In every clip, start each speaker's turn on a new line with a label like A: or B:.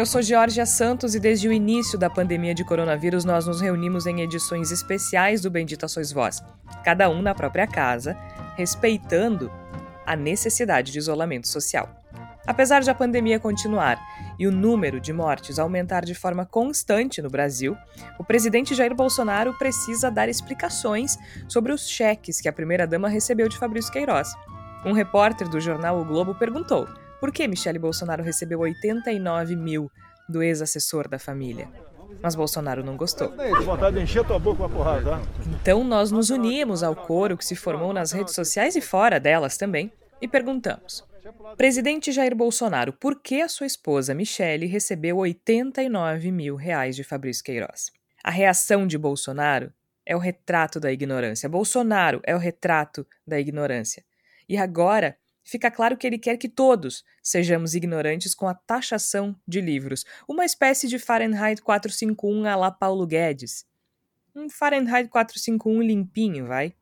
A: Eu sou Georgia Santos e desde o início da pandemia de coronavírus nós nos reunimos em edições especiais do Bendita Sois Voz, cada um na própria casa, respeitando a necessidade de isolamento social. Apesar de a pandemia continuar e o número de mortes aumentar de forma constante no Brasil, o presidente Jair Bolsonaro precisa dar explicações sobre os cheques que a primeira-dama recebeu de Fabrício Queiroz. Um repórter do jornal O Globo perguntou por que Michele Bolsonaro recebeu 89 mil do ex-assessor da família? Mas Bolsonaro não gostou. Tá? Então nós nos unimos ao coro que se formou nas redes sociais e fora delas também e perguntamos: Presidente Jair Bolsonaro, por que a sua esposa Michele recebeu 89 mil reais de Fabrício Queiroz? A reação de Bolsonaro é o retrato da ignorância. Bolsonaro é o retrato da ignorância. E agora fica claro que ele quer que todos sejamos ignorantes com a taxação de livros, uma espécie de Fahrenheit 451 à la Paulo Guedes. Um Fahrenheit 451 limpinho, vai?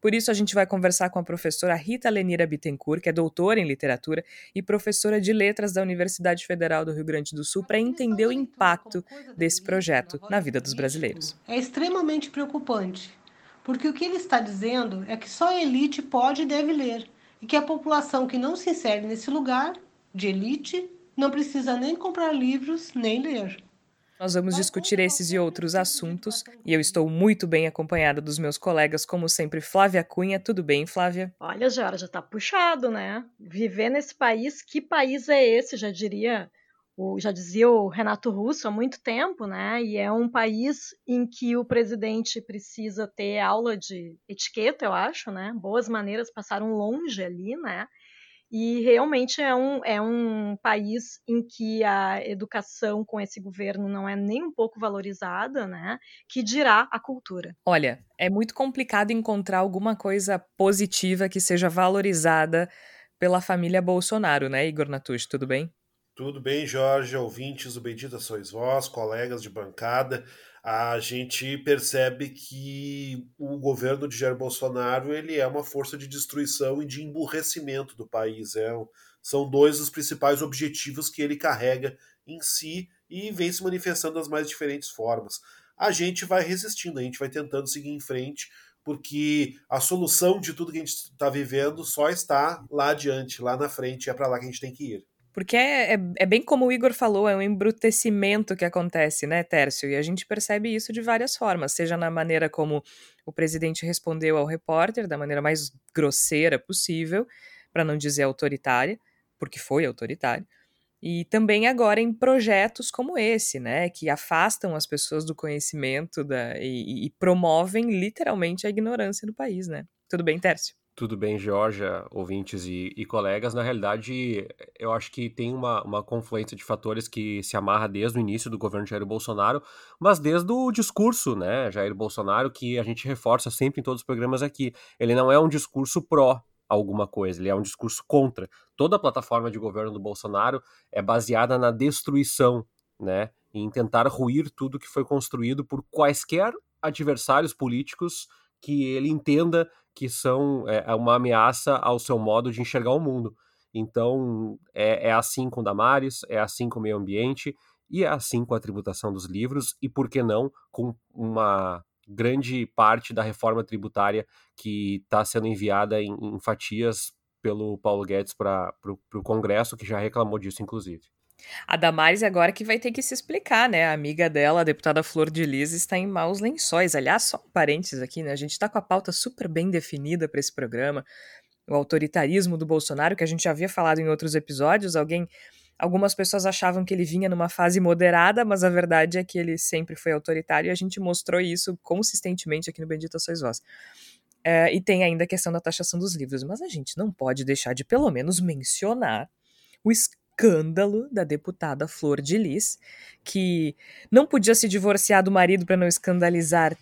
A: Por isso, a gente vai conversar com a professora Rita Lenira Bittencourt, que é doutora em literatura e professora de letras da Universidade Federal do Rio Grande do Sul, para entender o impacto desse projeto na vida dos brasileiros.
B: É extremamente preocupante, porque o que ele está dizendo é que só a elite pode e deve ler e que a população que não se insere nesse lugar de elite não precisa nem comprar livros nem ler.
A: Nós vamos discutir esses e outros assuntos e eu estou muito bem acompanhada dos meus colegas, como sempre, Flávia Cunha. Tudo bem, Flávia?
C: Olha, já já tá puxado, né? Viver nesse país, que país é esse? Já diria o, já dizia o Renato Russo há muito tempo, né? E é um país em que o presidente precisa ter aula de etiqueta, eu acho, né? Boas maneiras passaram longe ali, né? E realmente é um, é um país em que a educação com esse governo não é nem um pouco valorizada, né? Que dirá a cultura.
A: Olha, é muito complicado encontrar alguma coisa positiva que seja valorizada pela família Bolsonaro, né, Igor Natush? Tudo bem?
D: Tudo bem, Jorge, ouvintes do Bendita Sois Vós, colegas de bancada. A gente percebe que o governo de Jair Bolsonaro ele é uma força de destruição e de emburrecimento do país. É, são dois dos principais objetivos que ele carrega em si e vem se manifestando das mais diferentes formas. A gente vai resistindo, a gente vai tentando seguir em frente, porque a solução de tudo que a gente está vivendo só está lá adiante, lá na frente, é para lá que a gente tem que ir.
A: Porque é, é, é, bem como o Igor falou, é um embrutecimento que acontece, né, Tércio? E a gente percebe isso de várias formas, seja na maneira como o presidente respondeu ao repórter, da maneira mais grosseira possível, para não dizer autoritária, porque foi autoritário, e também agora em projetos como esse, né, que afastam as pessoas do conhecimento da, e, e promovem literalmente a ignorância do país, né? Tudo bem, Tércio?
E: Tudo bem, Georgia, ouvintes e, e, colegas. Na realidade, eu acho que tem uma, uma confluência de fatores que se amarra desde o início do governo Jair Bolsonaro, mas desde o discurso, né, Jair Bolsonaro, que a gente reforça sempre em todos os programas aqui. Ele não é um discurso pró alguma coisa, ele é um discurso contra. Toda a plataforma de governo do Bolsonaro é baseada na destruição, né, em tentar ruir tudo que foi construído por quaisquer adversários políticos que ele entenda que são é, é, uma ameaça ao seu modo de enxergar o mundo. Então, é, é assim com Damares, é assim com o meio ambiente, e é assim com a tributação dos livros, e por que não com uma grande parte da reforma tributária que está sendo enviada em, em, fatias pelo Paulo Guedes para o Congresso, que já reclamou disso, inclusive.
A: A Damares agora que vai ter que se explicar, né? A amiga dela, a deputada Flor de Lis, está em maus lençóis. Aliás, só um parênteses aqui, né? A gente está com a pauta super bem definida para esse programa. O autoritarismo do Bolsonaro, que a gente já havia falado em outros episódios. Alguém, algumas pessoas achavam que ele vinha numa fase moderada, mas a verdade é que ele sempre foi autoritário e a gente mostrou isso consistentemente aqui no Bendita Sois Vós. É, e tem ainda a questão da taxação dos livros, mas a gente não pode deixar de pelo menos mencionar o escândalo da deputada Flor de Lis, que não podia se divorciar do marido para não escandalizar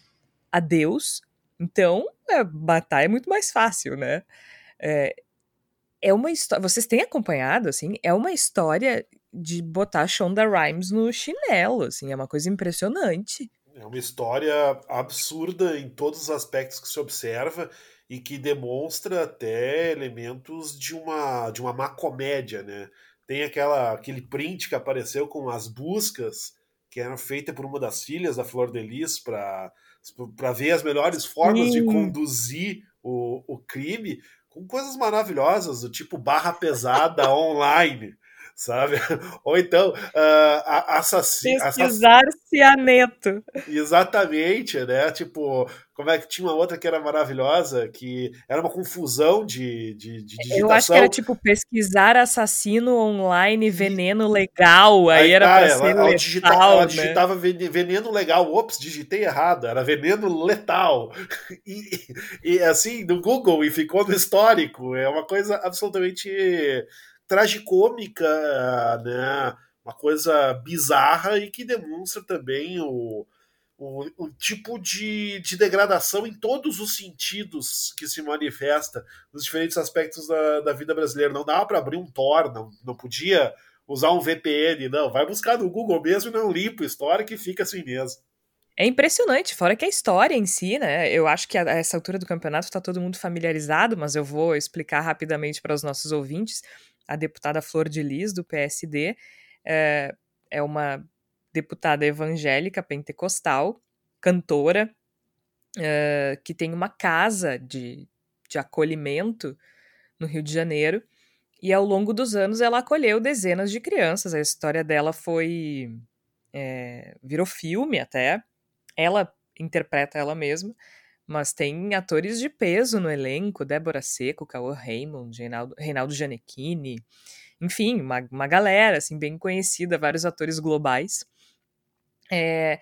A: a Deus. Então, é, matar é muito mais fácil, né? É, é uma história. Vocês têm acompanhado, assim? É uma história de botar Shonda Rhimes no chinelo, assim, é uma coisa impressionante.
D: É uma história absurda em todos os aspectos que se observa e que demonstra até elementos de uma de uma má comédia, né? Tem aquela aquele print que apareceu com as buscas que eram feitas por uma das filhas da Flor de Lis para para ver as melhores formas Sim. de conduzir o, o crime com coisas maravilhosas, do tipo barra pesada online sabe? Ou então, uh, assassino.
A: Pesquisar cianeto.
D: Exatamente, né? Tipo, como é que tinha uma outra que era maravilhosa, que era uma confusão de, de, de digitação.
A: Eu acho que era tipo pesquisar assassino online, veneno legal, aí, aí era tá, pra ela, ser ela, letal, digitava,
D: ela
A: né?
D: digitava veneno legal, ops, digitei errado, era veneno letal. E, e assim, no Google, e ficou no histórico, é uma coisa absolutamente tragicômica, né? Uma coisa bizarra e que demonstra também o, o, o tipo de, de degradação em todos os sentidos que se manifesta nos diferentes aspectos da, da vida brasileira. Não dava para abrir um Tor, não, não podia usar um VPN, não. Vai buscar no Google mesmo e não limpa a história que fica assim mesmo.
A: É impressionante, fora que a história em si, né? Eu acho que a, a essa altura do campeonato está todo mundo familiarizado, mas eu vou explicar rapidamente para os nossos ouvintes a deputada Flor de Lis, do PSD, é, é uma deputada evangélica pentecostal, cantora, é, que tem uma casa de, de acolhimento no Rio de Janeiro. E ao longo dos anos ela acolheu dezenas de crianças. A história dela foi. É, virou filme até. Ela interpreta ela mesma, mas tem atores de peso no elenco: Débora Seco, Cauã Raymond, Reinaldo, Reinaldo enfim, uma, uma galera assim, bem conhecida, vários atores globais. É,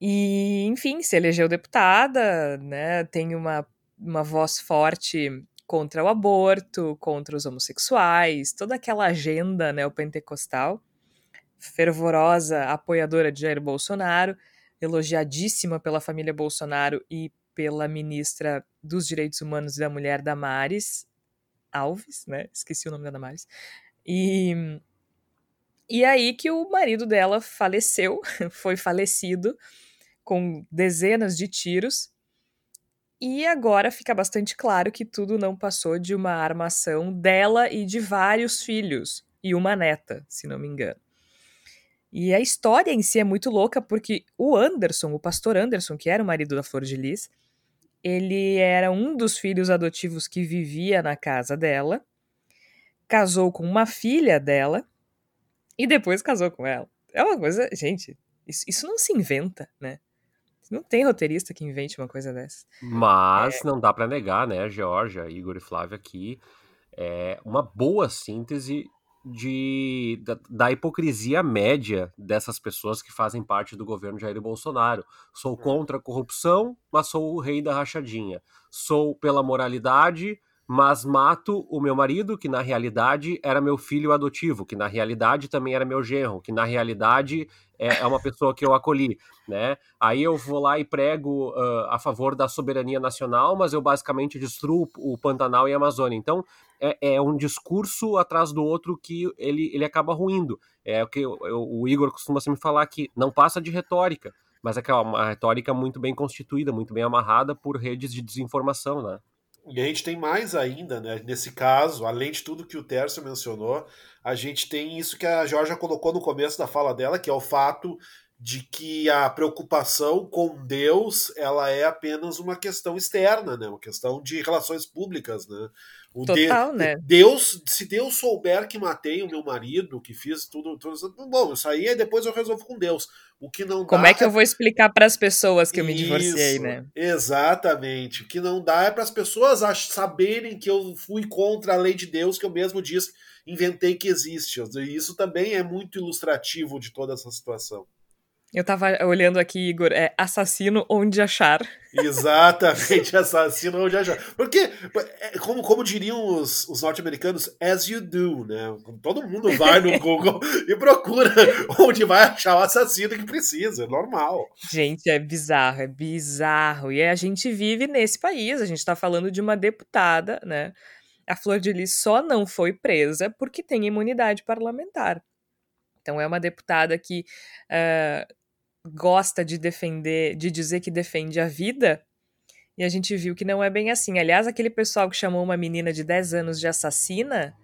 A: e, enfim, se elegeu deputada, né, tem uma, uma voz forte contra o aborto, contra os homossexuais, toda aquela agenda neopentecostal, fervorosa apoiadora de Jair Bolsonaro, elogiadíssima pela família Bolsonaro e pela ministra dos Direitos Humanos e da Mulher, Damares Alves, né? Esqueci o nome da Damares. E, e aí que o marido dela faleceu, foi falecido com dezenas de tiros. E agora fica bastante claro que tudo não passou de uma armação dela e de vários filhos e uma neta, se não me engano. E a história em si é muito louca porque o Anderson, o pastor Anderson, que era o marido da Flor de Lis, ele era um dos filhos adotivos que vivia na casa dela, casou com uma filha dela e depois casou com ela. É uma coisa, gente, isso, isso não se inventa, né? Não tem roteirista que invente uma coisa dessa.
E: Mas é... não dá para negar, né, Georgia, Igor e Flávia, aqui é uma boa síntese de, da, da, hipocrisia média dessas pessoas que fazem parte do governo Jair Bolsonaro. Sou hum. contra a corrupção, mas sou o rei da rachadinha. Sou pela moralidade, mas mato o meu marido, que na realidade era meu filho adotivo, que na realidade também era meu genro, que na realidade é, é uma pessoa que eu acolhi, né? Aí eu vou lá e prego uh, a favor da soberania nacional, mas eu basicamente destruo o Pantanal e a Amazônia. Então é, é um discurso atrás do outro que ele, ele acaba ruindo. É o que eu, o Igor costuma sempre falar que não passa de retórica, mas é, é uma retórica muito bem constituída, muito bem amarrada por redes de desinformação, né?
D: E a gente tem mais ainda, né? Nesse caso, além de tudo que o Tércio mencionou, a gente tem isso que a Georgia colocou no começo da fala dela, que é o fato de que a preocupação com Deus ela é apenas uma questão externa, né? Uma questão de relações públicas, né?
A: O Total, de, né?
D: Deus, se Deus souber que matei o meu marido, que fiz tudo, tudo bom, isso aí depois eu resolvo com Deus. O que não
A: Como é que é... eu vou explicar para as pessoas que eu me divorciei, né?
D: Exatamente. O que não dá é para as pessoas saberem que eu fui contra a lei de Deus que eu mesmo disse, inventei que existe. E isso também é muito ilustrativo de toda essa situação.
A: Eu tava olhando aqui, Igor, é assassino onde achar.
D: Exatamente, assassino onde achar. Porque, é, como, como diriam os, os norte-americanos, as you do, né? Todo mundo vai no Google e procura onde vai achar o assassino que precisa, é normal.
A: Gente, é bizarro, é bizarro. E a gente vive nesse país, a gente tá falando de uma deputada, né? A Flor de Lis só não foi presa porque tem imunidade parlamentar. Então é uma deputada que uh, gosta de defender, de dizer que defende a vida, e a gente viu que não é bem assim. Aliás, aquele pessoal que chamou uma menina de 10 anos de assassina,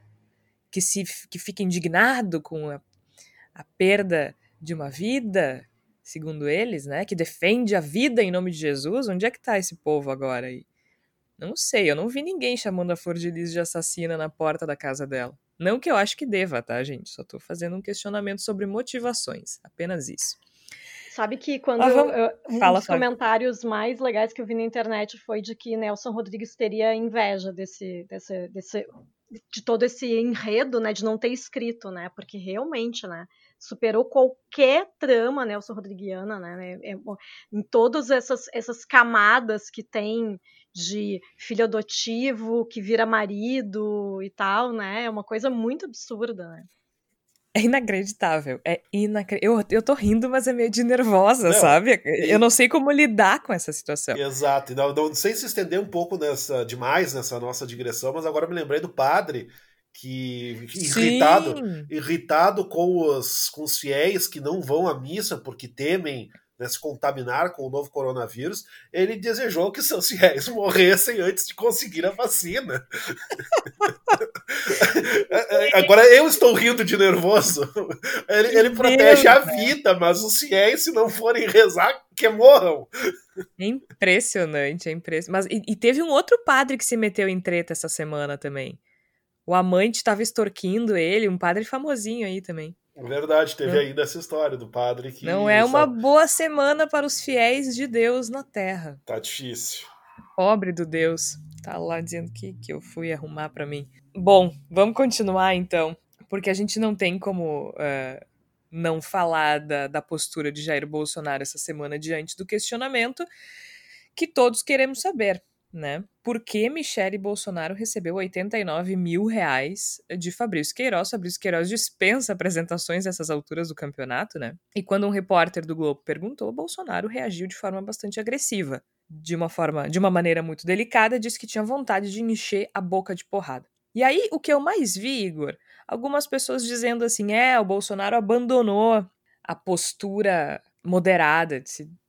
A: que, se, que fica indignado com a, a perda de uma vida, segundo eles, né, que defende a vida em nome de Jesus, onde é que tá esse povo agora aí? Não sei, eu não vi ninguém chamando a Flor de Lis de assassina na porta da casa dela. Não que eu acho que deva, tá, gente? Só tô fazendo um questionamento sobre motivações, apenas isso.
C: Sabe que quando ah, vamos... eu, um Fala, dos comentários mais legais que eu vi na internet foi de que Nelson Rodrigues teria inveja desse, desse, desse de todo esse enredo, né, de não ter escrito, né, porque realmente, né, superou qualquer trama Nelson Rodriguiana, né, é, é, em todas essas, essas camadas que tem de filho adotivo que vira marido e tal, né, é uma coisa muito absurda, né.
A: É inacreditável. É inacreditável. Eu, eu tô rindo, mas é meio de nervosa, não, sabe? Eu não sei como lidar com essa situação.
D: Exato. Não, não sei se estender um pouco nessa, demais nessa nossa digressão, mas agora me lembrei do padre que irritado, Sim. irritado com os, com os fiéis que não vão à missa porque temem né, se contaminar com o novo coronavírus, ele desejou que seus fiéis morressem antes de conseguir a vacina. Agora eu estou rindo de nervoso. Ele, ele protege a vida, mas os fiéis, se não forem rezar, que morram.
A: É impressionante, é impressionante. Mas, e, e teve um outro padre que se meteu em treta essa semana também. O amante estava extorquindo ele, um padre famosinho aí também.
D: Verdade, teve ainda essa história do padre que.
A: Não é uma boa semana para os fiéis de Deus na terra.
D: Tá difícil.
A: Pobre do Deus. Tá lá dizendo que, que eu fui arrumar para mim. Bom, vamos continuar então. Porque a gente não tem como uh, não falar da, da postura de Jair Bolsonaro essa semana diante do questionamento que todos queremos saber né? Por que Michele Bolsonaro recebeu 89 mil reais de Fabrício Queiroz? Fabrício Queiroz dispensa apresentações nessas alturas do campeonato, né? E quando um repórter do Globo perguntou, Bolsonaro reagiu de forma bastante agressiva. De uma forma, de uma maneira muito delicada, disse que tinha vontade de encher a boca de porrada. E aí, o que eu mais vi, Igor, algumas pessoas dizendo assim: é, o Bolsonaro abandonou a postura moderada.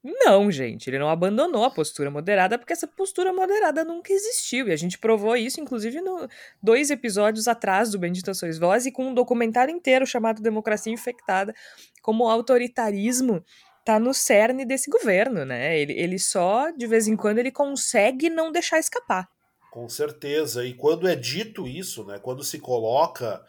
A: Não, gente, ele não abandonou a postura moderada porque essa postura moderada nunca existiu. E a gente provou isso, inclusive, no dois episódios atrás do Bendita Sois Voz e com um documentário inteiro chamado Democracia Infectada, como o autoritarismo tá no cerne desse governo, né? Ele, ele só, de vez em quando, ele consegue não deixar escapar.
D: Com certeza. E quando é dito isso, né? Quando se coloca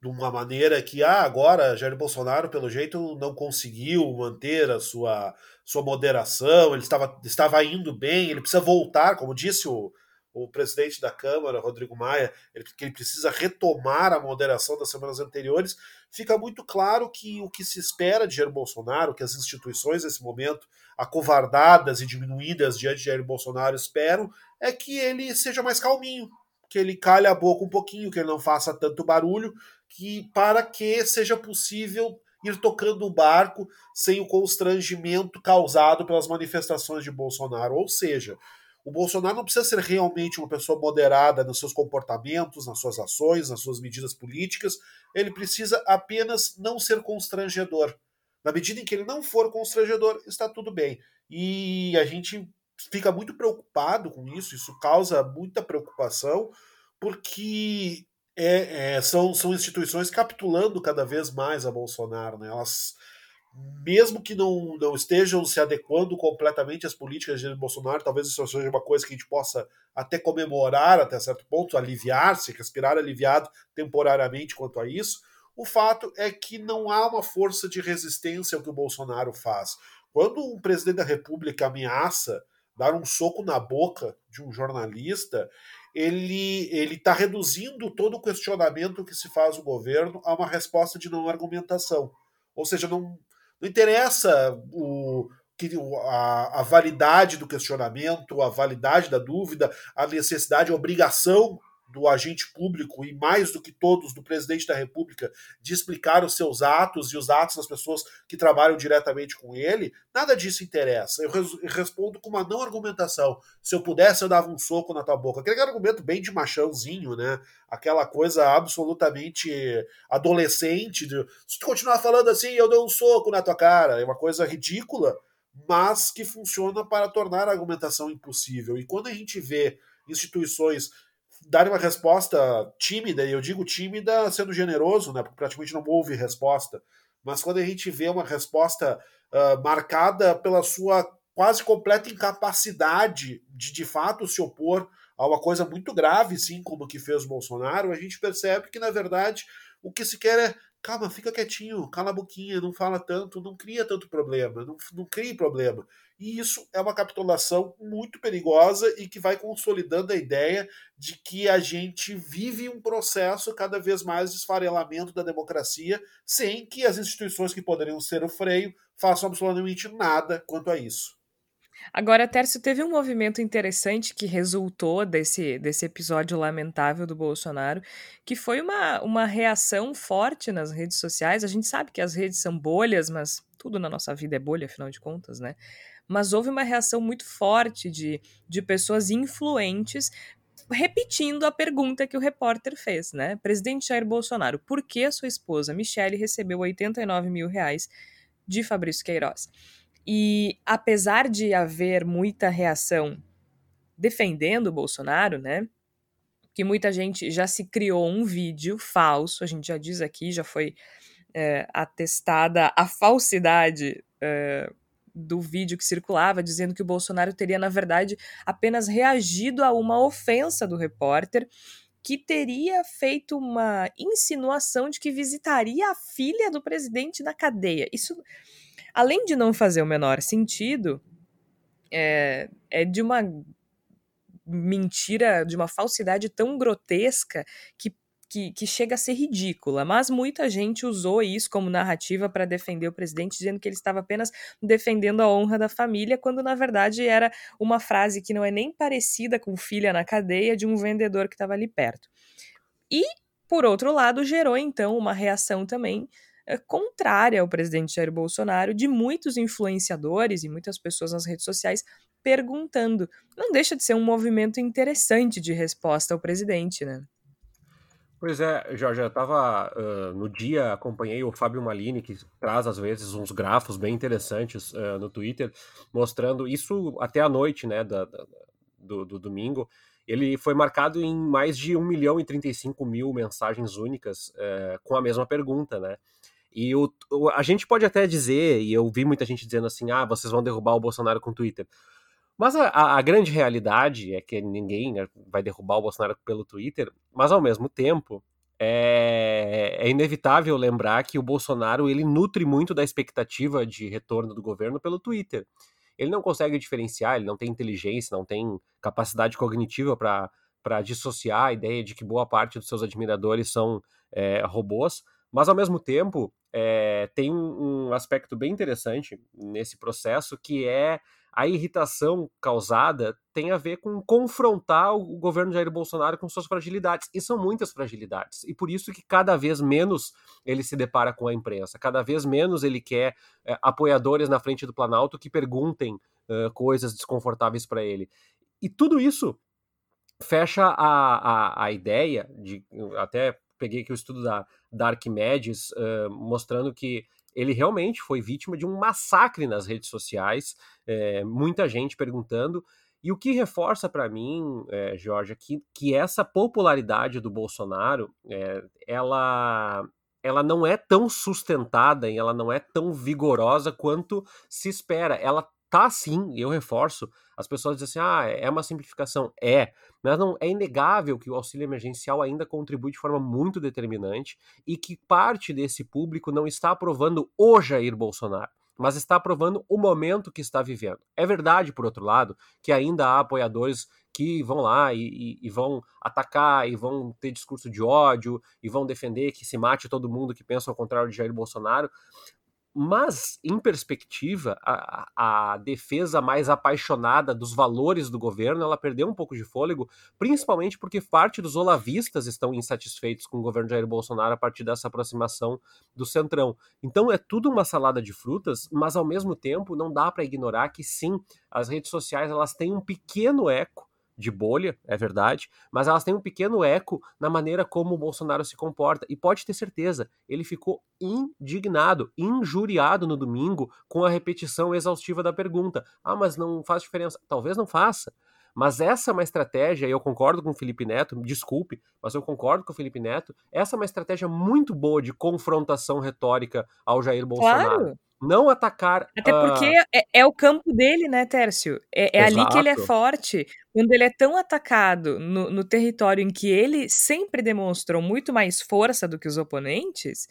D: de uma maneira que ah, agora Jair Bolsonaro, pelo jeito, não conseguiu manter a sua, sua moderação, ele estava, estava indo bem, ele precisa voltar, como disse o, o presidente da Câmara, Rodrigo Maia, ele, que ele precisa retomar a moderação das semanas anteriores, fica muito claro que o que se espera de Jair Bolsonaro, que as instituições nesse momento, acovardadas e diminuídas diante de Jair Bolsonaro, esperam, é que ele seja mais calminho, que ele calhe a boca um pouquinho, que ele não faça tanto barulho, que para que seja possível ir tocando o barco sem o constrangimento causado pelas manifestações de Bolsonaro. Ou seja, o Bolsonaro não precisa ser realmente uma pessoa moderada nos seus comportamentos, nas suas ações, nas suas medidas políticas. Ele precisa apenas não ser constrangedor. Na medida em que ele não for constrangedor, está tudo bem. E a gente fica muito preocupado com isso, isso causa muita preocupação, porque é, é, são, são instituições capitulando cada vez mais a Bolsonaro. Né? Elas, mesmo que não, não estejam se adequando completamente às políticas de Bolsonaro, talvez isso seja uma coisa que a gente possa até comemorar até certo ponto, aliviar-se, respirar aliviado temporariamente quanto a isso. O fato é que não há uma força de resistência ao que o Bolsonaro faz. Quando um presidente da República ameaça dar um soco na boca de um jornalista, ele ele está reduzindo todo o questionamento que se faz o governo a uma resposta de não argumentação. Ou seja, não, Não interessa o, a, a validade do questionamento, a validade da dúvida, a necessidade, a obrigação do agente público e mais do que todos do presidente da República de explicar os seus atos e os atos das pessoas que trabalham diretamente com ele, nada disso interessa. Eu, res, eu respondo com uma não argumentação. Se eu pudesse, eu dava um soco na tua boca. Aquele argumento bem de machãozinho, né? Aquela coisa absolutamente adolescente. De, se tu continuar falando assim, eu dou um soco na tua cara. É uma coisa ridícula, mas que funciona para tornar a argumentação impossível. E quando a gente vê instituições dar uma resposta tímida, e eu digo tímida sendo generoso, né, porque praticamente não houve resposta, mas quando a gente vê uma resposta uh, marcada pela sua quase completa incapacidade de de fato se opor a uma coisa muito grave, sim, como que fez o Bolsonaro, a gente percebe que, na verdade, o que se quer é calma, fica quietinho, cala a boquinha, não fala tanto, não cria tanto problema, não, não crie problema. E isso é uma capitulação muito perigosa e que vai consolidando a ideia de que a gente vive um processo cada vez mais de esfarelamento da democracia, sem que as instituições que poderiam ser o freio façam absolutamente nada quanto a isso.
A: Agora, Tércio, teve um movimento interessante que resultou desse, desse episódio lamentável do Bolsonaro, que foi uma, uma reação forte nas redes sociais. A gente sabe que as redes são bolhas, mas tudo na nossa vida é bolha, afinal de contas, né? Mas houve uma reação muito forte de, de pessoas influentes repetindo a pergunta que o repórter fez, né? Presidente Jair Bolsonaro, por que a sua esposa Michele recebeu 89 mil reais de Fabrício Queiroz? E apesar de haver muita reação defendendo o Bolsonaro, né? Que muita gente já se criou um vídeo falso, a gente já diz aqui, já foi é, atestada a falsidade é, do vídeo que circulava dizendo que o Bolsonaro teria, na verdade, apenas reagido a uma ofensa do repórter que teria feito uma insinuação de que visitaria a filha do presidente na cadeia. Isso, além de não fazer o menor sentido, é, é de uma mentira, de uma falsidade tão grotesca que que, que chega a ser ridícula, mas muita gente usou isso como narrativa para defender o presidente, dizendo que ele estava apenas defendendo a honra da família, quando na verdade era uma frase que não é nem parecida com filha na cadeia de um vendedor que estava ali perto. E, por outro lado, gerou então uma reação também é, contrária ao presidente Jair Bolsonaro de muitos influenciadores e muitas pessoas nas redes sociais perguntando. Não deixa de ser um movimento interessante de resposta ao presidente, né?
E: Pois é, Jorge, eu estava uh, no dia, acompanhei o Fábio Malini, que traz às vezes uns grafos bem interessantes uh, no Twitter, mostrando isso até a noite, né, da, da, do, do, domingo. Ele foi marcado em mais de 1 milhão e 35 mil mensagens únicas uh, com a mesma pergunta, né? E o, a gente pode até dizer, e eu vi muita gente dizendo assim, ah, vocês vão derrubar o Bolsonaro com o Twitter. Mas a, a, grande realidade é que ninguém né, vai derrubar o Bolsonaro pelo Twitter, mas ao mesmo tempo é, é, inevitável lembrar que o Bolsonaro ele nutre muito da expectativa de retorno do governo pelo Twitter. Ele não consegue diferenciar, ele não tem inteligência, não tem capacidade cognitiva para dissociar a ideia de que boa parte dos seus admiradores são é, robôs, mas ao mesmo tempo é, tem um, um aspecto bem interessante nesse processo que é a irritação causada tem a ver com confrontar o governo Jair Bolsonaro com suas fragilidades. E são muitas fragilidades. E por isso que cada vez menos ele se depara com a imprensa, cada vez menos ele quer é, apoiadores na frente do Planalto que perguntem coisas desconfortáveis para ele. E tudo isso fecha a, a, a ideia de. Até peguei aqui o estudo da, da Arquimedes, mostrando que ele realmente foi vítima de um massacre nas redes sociais, é, muita gente perguntando. E o que reforça para mim, é, Jorge, que, que essa popularidade do Bolsonaro, é, ela, ela não é tão sustentada e ela não é tão vigorosa quanto se espera. Ela tá sim, eu reforço. As pessoas dizem assim: ah, é uma simplificação. É, mas não é inegável que o auxílio emergencial ainda contribui de forma muito determinante e que parte desse público não está aprovando o Jair Bolsonaro. Mas está aprovando o momento que está vivendo. É verdade, por outro lado, que ainda há apoiadores que vão lá e, e, e, vão atacar e vão ter discurso de ódio e vão defender que se mate todo mundo que pensa ao contrário de Jair Bolsonaro. Mas, em perspectiva, a, a, defesa mais apaixonada dos valores do governo, ela perdeu um pouco de fôlego, principalmente porque parte dos olavistas estão insatisfeitos com o governo Jair Bolsonaro a partir dessa aproximação do Centrão. Então é tudo uma salada de frutas, mas ao mesmo tempo não dá para ignorar que sim, as redes sociais elas têm um pequeno eco de bolha, é verdade, mas elas têm um pequeno eco na maneira como o Bolsonaro se comporta. E pode ter certeza, ele ficou indignado, injuriado no domingo com a repetição exaustiva da pergunta. Ah, mas não faz diferença. Talvez não faça. Mas essa é uma estratégia, e eu concordo com o Felipe Neto, desculpe, mas eu concordo com o Felipe Neto, essa é uma estratégia muito boa de confrontação retórica ao Jair Bolsonaro. Claro não atacar.
A: Até porque uh... é, é, o campo dele, né, Tércio? É, é ali que ele é forte. Quando ele é tão atacado no, no, território em que ele sempre demonstrou muito mais força do que os oponentes,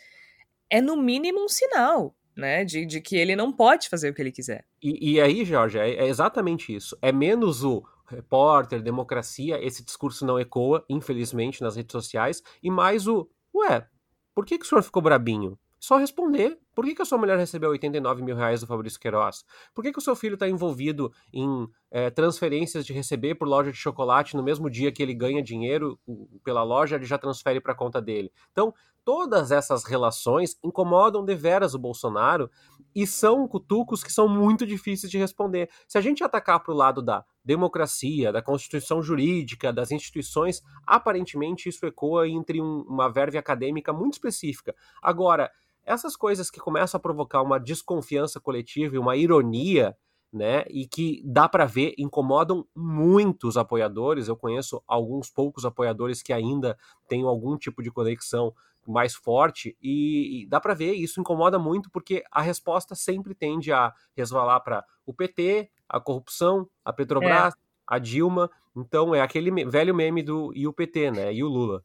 A: é no mínimo um sinal. Né, de, de que ele não pode fazer o que ele quiser.
E: E, e aí, Jorge, é, é exatamente isso. É menos o repórter, democracia, esse discurso não ecoa, infelizmente, nas redes sociais, e mais o, ué, por que, que o senhor ficou brabinho? Só responder. Por que, que a sua mulher recebeu 89 mil reais do Fabrício Queiroz? Por que, que o seu filho está envolvido em é, transferências de receber por loja de chocolate no mesmo dia que ele ganha dinheiro pela loja, ele já transfere para a conta dele? Então, todas essas relações incomodam deveras o Bolsonaro e são cutucos que são muito difíceis de responder. Se a gente atacar para o lado da democracia, da constituição jurídica, das instituições, aparentemente isso ecoa entre um, uma verve acadêmica muito específica. Agora, essas coisas que começam a provocar uma desconfiança coletiva e uma ironia, né, e que dá para ver incomodam muitos apoiadores. Eu conheço alguns poucos apoiadores que ainda têm algum tipo de conexão mais forte e, e dá para ver isso incomoda muito porque a resposta sempre tende a resvalar para o PT, a corrupção, a Petrobras, é. a Dilma. Então é aquele velho meme do e o PT, né? E o Lula.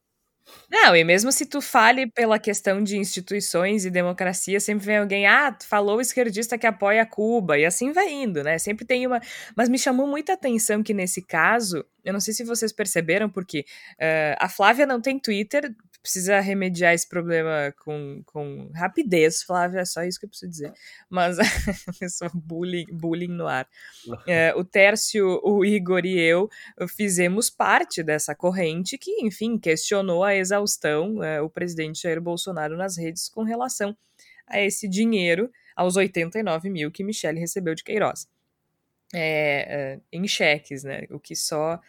A: Não, e mesmo se tu fale pela questão de instituições e democracia, sempre vem alguém, ah, falou o esquerdista que apoia Cuba, e assim vai indo, né? Sempre tem uma. Mas me chamou muita atenção que nesse caso, eu não sei se vocês perceberam, porque uh, a Flávia não tem Twitter, precisa remediar esse problema com, com rapidez, Flávia, é só isso que eu preciso dizer. Mas bullying, bullying no ar. É, o Tércio, o Igor e eu fizemos parte dessa corrente que, enfim, questionou a exaustão é, o presidente Jair Bolsonaro nas redes com relação a esse dinheiro, aos 89 mil que Michele recebeu de Queiroz. É, é, em cheques, né? O que só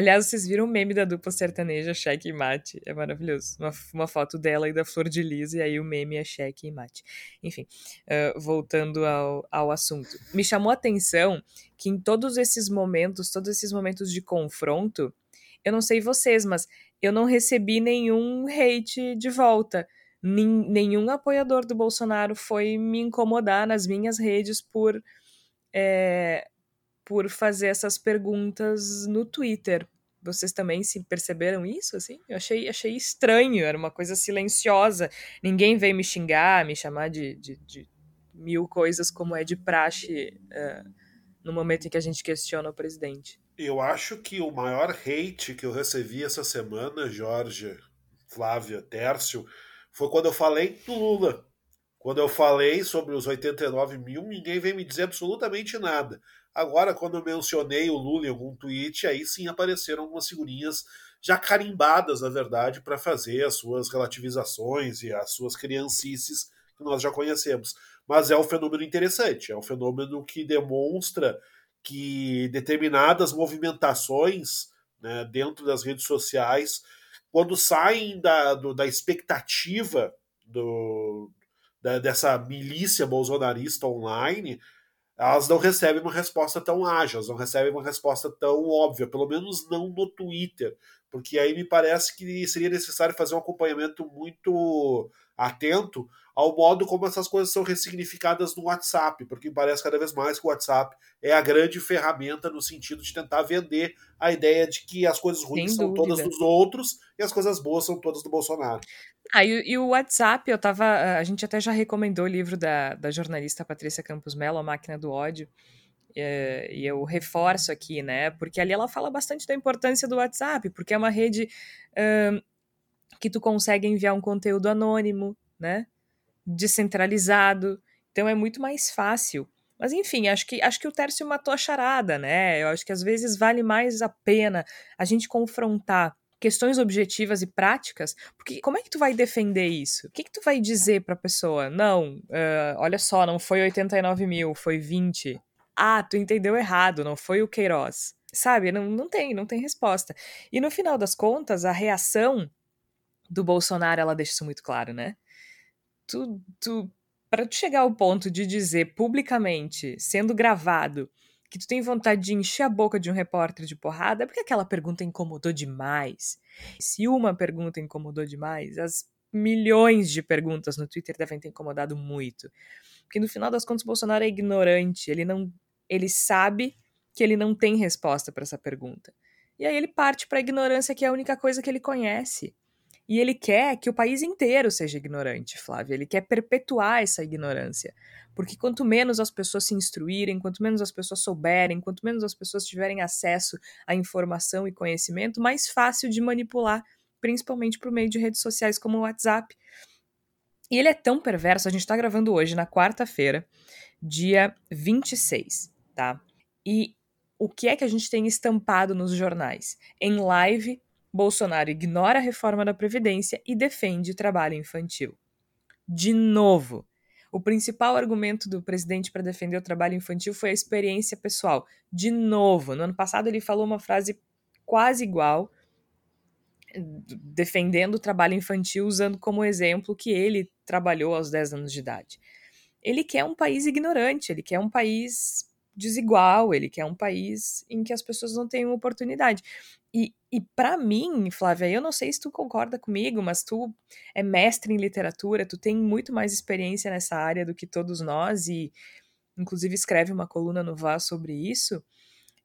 A: Aliás, vocês viram o meme da dupla sertaneja Cheque e Mate? É maravilhoso. Uma, uma foto dela e da Flor de Lis, e aí o meme é Cheque e Mate. Enfim, uh, voltando ao, ao assunto. Me chamou a atenção que em todos esses momentos, todos esses momentos de confronto, eu não sei vocês, mas eu não recebi nenhum hate de volta. nenhum apoiador do Bolsonaro foi me incomodar nas minhas redes por. É, por fazer essas perguntas no Twitter. Vocês também se perceberam isso, assim? Eu achei, achei estranho, era uma coisa silenciosa. Ninguém veio me xingar, me chamar de, de, de mil coisas como é de praxe uh, no momento em que a gente questiona o presidente.
D: Eu acho que o maior hate que eu recebi essa semana, Jorge, Flávia, Tércio, foi quando eu falei do Lula. Quando eu falei sobre os 89 mil, ninguém veio me dizer absolutamente nada. Agora, quando eu mencionei o Lula em algum tweet, aí sim apareceram algumas figurinhas já carimbadas, na verdade, para fazer as suas relativizações e as suas criancices que nós já conhecemos. Mas é um fenômeno interessante, é um fenômeno que demonstra que determinadas movimentações né, dentro das redes sociais, quando saem da, do, da expectativa do, da, dessa milícia bolsonarista online, elas não recebem uma resposta tão ágil, elas não recebem uma resposta tão óbvia, pelo menos não no Twitter, porque aí me parece que seria necessário fazer um acompanhamento muito atento ao modo como essas coisas são ressignificadas no WhatsApp, porque parece cada vez mais que o WhatsApp é a grande ferramenta no sentido de tentar vender a ideia de que as coisas ruins são todas dos outros e as coisas boas são todas do Bolsonaro.
A: Ah, e, e, o WhatsApp, eu tava. A gente até já recomendou o livro da, da jornalista Patrícia Campos Mello, A Máquina do Ódio. É, e eu reforço aqui, né? Porque ali ela fala bastante da importância do WhatsApp, porque é uma rede que tu consegue enviar um conteúdo anônimo, né? Descentralizado Então é muito mais fácil. Mas enfim, acho que acho que o Tércio matou a charada, né? Eu acho que às vezes vale mais a pena a gente confrontar questões objetivas e práticas, porque como é que tu vai defender isso? O que, que tu vai dizer para a pessoa? Não, uh, olha só, não foi 89 mil, foi 20. Ah, tu entendeu errado, não foi o Queiroz. Sabe, não, não tem, não tem resposta. E no final das contas, a reação do Bolsonaro, ela deixa isso muito claro, né? Tu, tu, para tu chegar ao ponto de dizer publicamente, sendo gravado, que tu tem vontade de encher a boca de um repórter de porrada, é porque aquela pergunta incomodou demais. Se uma pergunta incomodou demais, as milhões de perguntas no Twitter devem ter incomodado muito. Porque no final das contas, o Bolsonaro é ignorante, ele não ele sabe que ele não tem resposta para essa pergunta. E aí ele parte para a ignorância, que é a única coisa que ele conhece. E ele quer que o país inteiro seja ignorante, Flávia. Ele quer perpetuar essa ignorância. Porque quanto menos as pessoas se instruírem, quanto menos as pessoas souberem, quanto menos as pessoas tiverem acesso à informação e conhecimento, mais fácil de manipular, principalmente por meio de redes sociais como o WhatsApp. E ele é tão perverso, a gente está gravando hoje, na quarta-feira, dia 26, tá? E o que é que a gente tem estampado nos jornais? Em live, Bolsonaro ignora a reforma da Previdência e defende trabalho infantil. De novo, o principal argumento do presidente para defender o trabalho infantil foi a experiência pessoal. De novo, no ano passado ele falou uma frase quase igual, defendendo o trabalho infantil, usando como exemplo que ele trabalhou aos 10 anos de idade. Ele quer um país ignorante, ele quer um país desigual, ele quer um país em que as pessoas não tenham oportunidade. E, para mim, Flávia, eu não sei se tu concorda comigo, mas tu é mestre em literatura, tu tem muito mais experiência nessa área do que todos nós e inclusive escreve uma coluna no VAR sobre isso.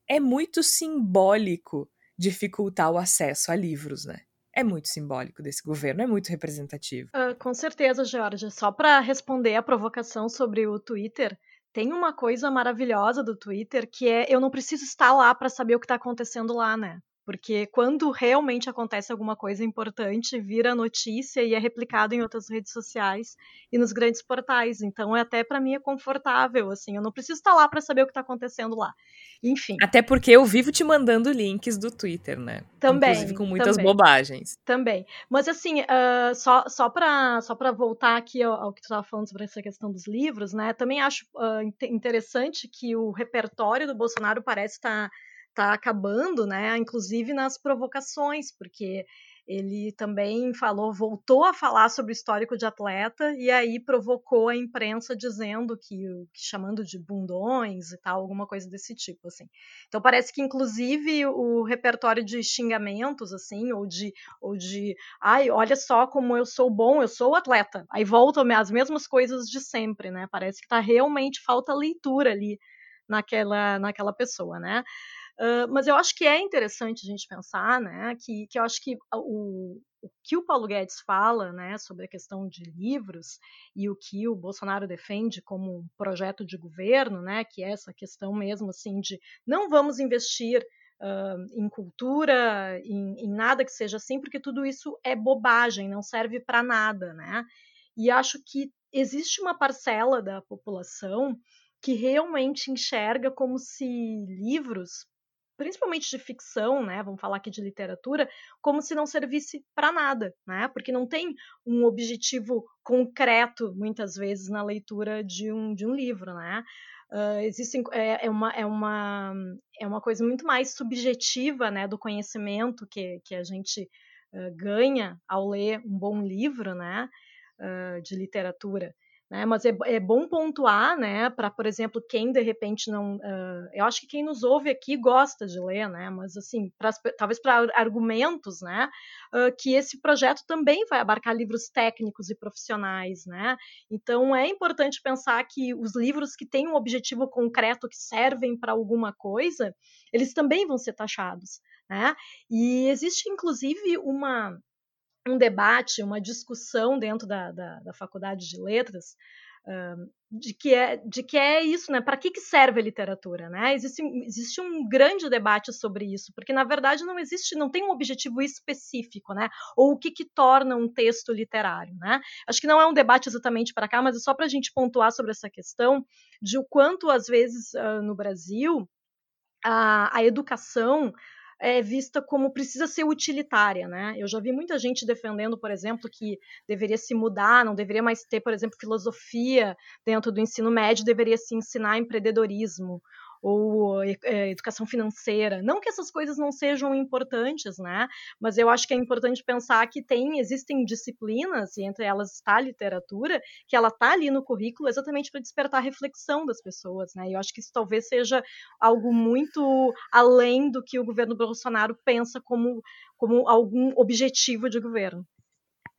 A: É muito simbólico dificultar o acesso a livros, né? É muito simbólico desse governo, é muito representativo.
C: Uh, com certeza, Georgia. Só para responder a provocação sobre o Twitter, tem uma coisa maravilhosa do Twitter que é eu não preciso estar lá para saber o que está acontecendo lá, né? Porque quando realmente acontece alguma coisa importante, vira notícia e é replicado em outras redes sociais e nos grandes portais. Então, é até para mim é confortável, assim, eu não preciso estar lá para saber o que está acontecendo lá. Enfim.
A: Até porque eu vivo te mandando links do Twitter, né?
C: Também.
A: Inclusive com muitas
C: também,
A: bobagens.
C: Também. Mas assim, uh, só, só para só voltar aqui ao, ao que tu estava falando sobre essa questão dos livros, né? Também acho uh, interessante que o repertório do Bolsonaro parece estar. Tá tá acabando, né? Inclusive nas provocações, porque ele também falou, voltou a falar sobre o histórico de atleta e aí provocou a imprensa dizendo que, que, chamando de bundões e tal, alguma coisa desse tipo, assim. Então parece que inclusive o repertório de xingamentos, assim, ou de, ou de, ai, olha só como eu sou bom, eu sou atleta. Aí voltam as mesmas coisas de sempre, né? Parece que tá realmente falta leitura ali naquela, naquela pessoa, né? Mas eu acho que é interessante a gente pensar, né, que, que eu acho que o, o que o Paulo Guedes fala, né, sobre a questão de livros e o que o Bolsonaro defende como um projeto de governo, né, que é essa questão mesmo, assim, de não vamos investir Uh, em cultura, em, em, nada que seja assim, porque tudo isso é bobagem, não serve para nada, né? E acho que existe uma parcela da população que realmente enxerga como se livros principalmente de ficção, né, vamos falar aqui de literatura, como se não servisse para nada, né, porque não tem um objetivo concreto, muitas vezes, na leitura de um, de um livro, né. Uh, existem, é, é, uma, é, uma, é uma coisa muito mais subjetiva, né, do conhecimento que, que a gente uh, ganha ao ler um bom livro, né, uh, de literatura. Né? Mas é, é, bom pontuar, né, para, por exemplo, quem de repente não. Uh, eu acho que quem nos ouve aqui gosta de ler, né, mas assim, pra, talvez para argumentos, né, uh, que esse projeto também vai abarcar livros técnicos e profissionais, né. Então é importante pensar que os livros que têm um objetivo concreto, que servem para alguma coisa, eles também vão ser taxados, né. E existe inclusive uma um debate, uma discussão dentro da, da, da faculdade de letras de que é de que é isso, né? Para que, que serve a literatura, né? Existe, existe um grande debate sobre isso, porque na verdade não existe, não tem um objetivo específico, né? Ou o que, que torna um texto literário, né? Acho que não é um debate exatamente para cá, mas é só para a gente pontuar sobre essa questão de o quanto às vezes no Brasil a, a educação é vista como precisa ser utilitária, né? Eu já vi muita gente defendendo, por exemplo, que deveria se mudar, não deveria mais ter, por exemplo, filosofia dentro do ensino médio, deveria se ensinar empreendedorismo ou é, educação financeira. Não que essas coisas não sejam importantes, né? Mas eu acho que é importante pensar que tem, existem disciplinas, e entre elas está a literatura, que ela está ali no currículo exatamente para despertar a reflexão das pessoas, né? E eu acho que isso talvez seja algo muito além do que o governo Bolsonaro pensa como, como algum objetivo de governo.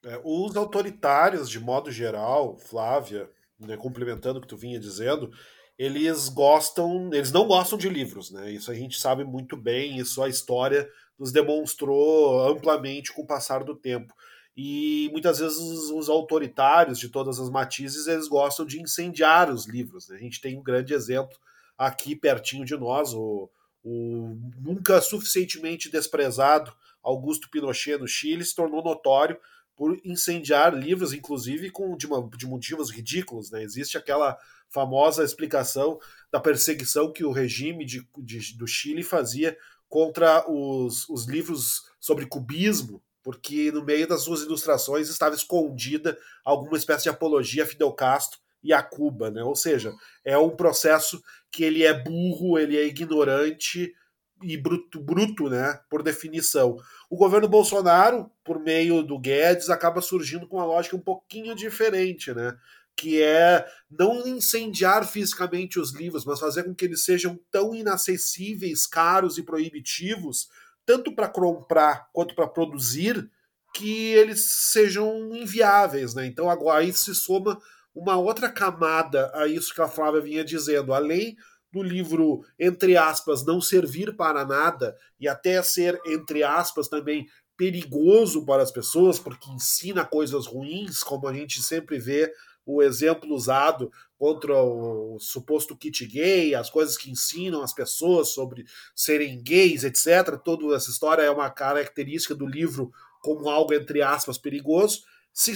D: É, os autoritários, de modo geral, Flávia, né, complementando o que tu vinha dizendo, eles gostam, eles não gostam de livros, né? Isso a gente sabe muito bem, isso a história nos demonstrou amplamente com o passar do tempo. E muitas vezes os, os autoritários de todas as matizes, eles gostam de incendiar os livros. Né? A gente tem um grande exemplo aqui pertinho de nós, o, o nunca suficientemente desprezado Augusto Pinochet no Chile se tornou notório por incendiar livros, inclusive com de, uma, de motivos ridículos. Né? Existe aquela famosa explicação da perseguição que o regime de, de, do Chile fazia contra os, os livros sobre cubismo, porque no meio das suas ilustrações estava escondida alguma espécie de apologia a Fidel Castro e a Cuba, né? Ou seja, é um processo que ele é burro, ele é ignorante e bruto, bruto, né? Por definição. O governo Bolsonaro, por meio do Guedes, acaba surgindo com uma lógica um pouquinho diferente, né? Que é não incendiar fisicamente os livros, mas fazer com que eles sejam tão inacessíveis, caros e proibitivos, tanto para comprar quanto para produzir, que eles sejam inviáveis. Né? Então agora aí se soma uma outra camada a isso que a Flávia vinha dizendo. Além do livro, entre aspas, não servir para nada e até ser, entre aspas, também perigoso para as pessoas, porque ensina coisas ruins, como a gente sempre vê o exemplo usado contra o suposto kit gay, as coisas que ensinam as pessoas sobre serem gays, etc. Toda essa história é uma característica do livro como algo, entre aspas, perigoso. Se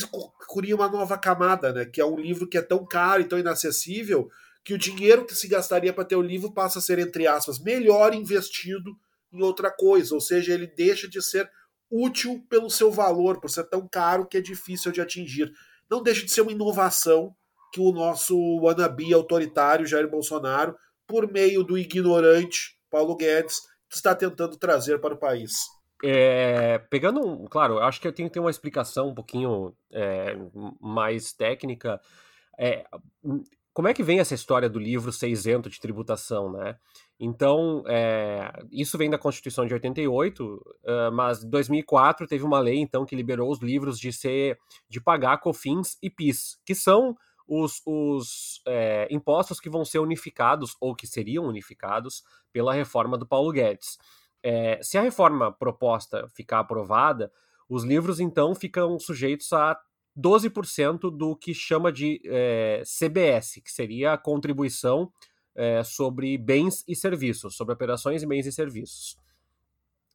D: cria uma nova camada, né? Que é um livro que é tão caro e tão inacessível que o dinheiro que se gastaria para ter o livro passa a ser, entre aspas, melhor investido em outra coisa. Ou seja, ele deixa de ser útil pelo seu valor, por ser tão caro que é difícil de atingir não deixa de ser uma inovação que o nosso wannabe autoritário Jair Bolsonaro, por meio do ignorante Paulo Guedes, está tentando trazer para o país.
E: É, pegando, claro, acho que eu tenho que ter uma explicação um pouquinho é, mais técnica. É, como é que vem essa história do livro ser isento de tributação, né? Então, é, isso vem da Constituição de 88, uh, mas em 2004 teve uma lei então que liberou os livros de ser de pagar COFINS e PIS, que são os, os é, impostos que vão ser unificados ou que seriam unificados pela reforma do Paulo Guedes. É, se a reforma proposta ficar aprovada, os livros então ficam sujeitos a 12% do que chama de é, CBS, que seria a contribuição é, sobre bens e serviços, sobre operações e bens e serviços.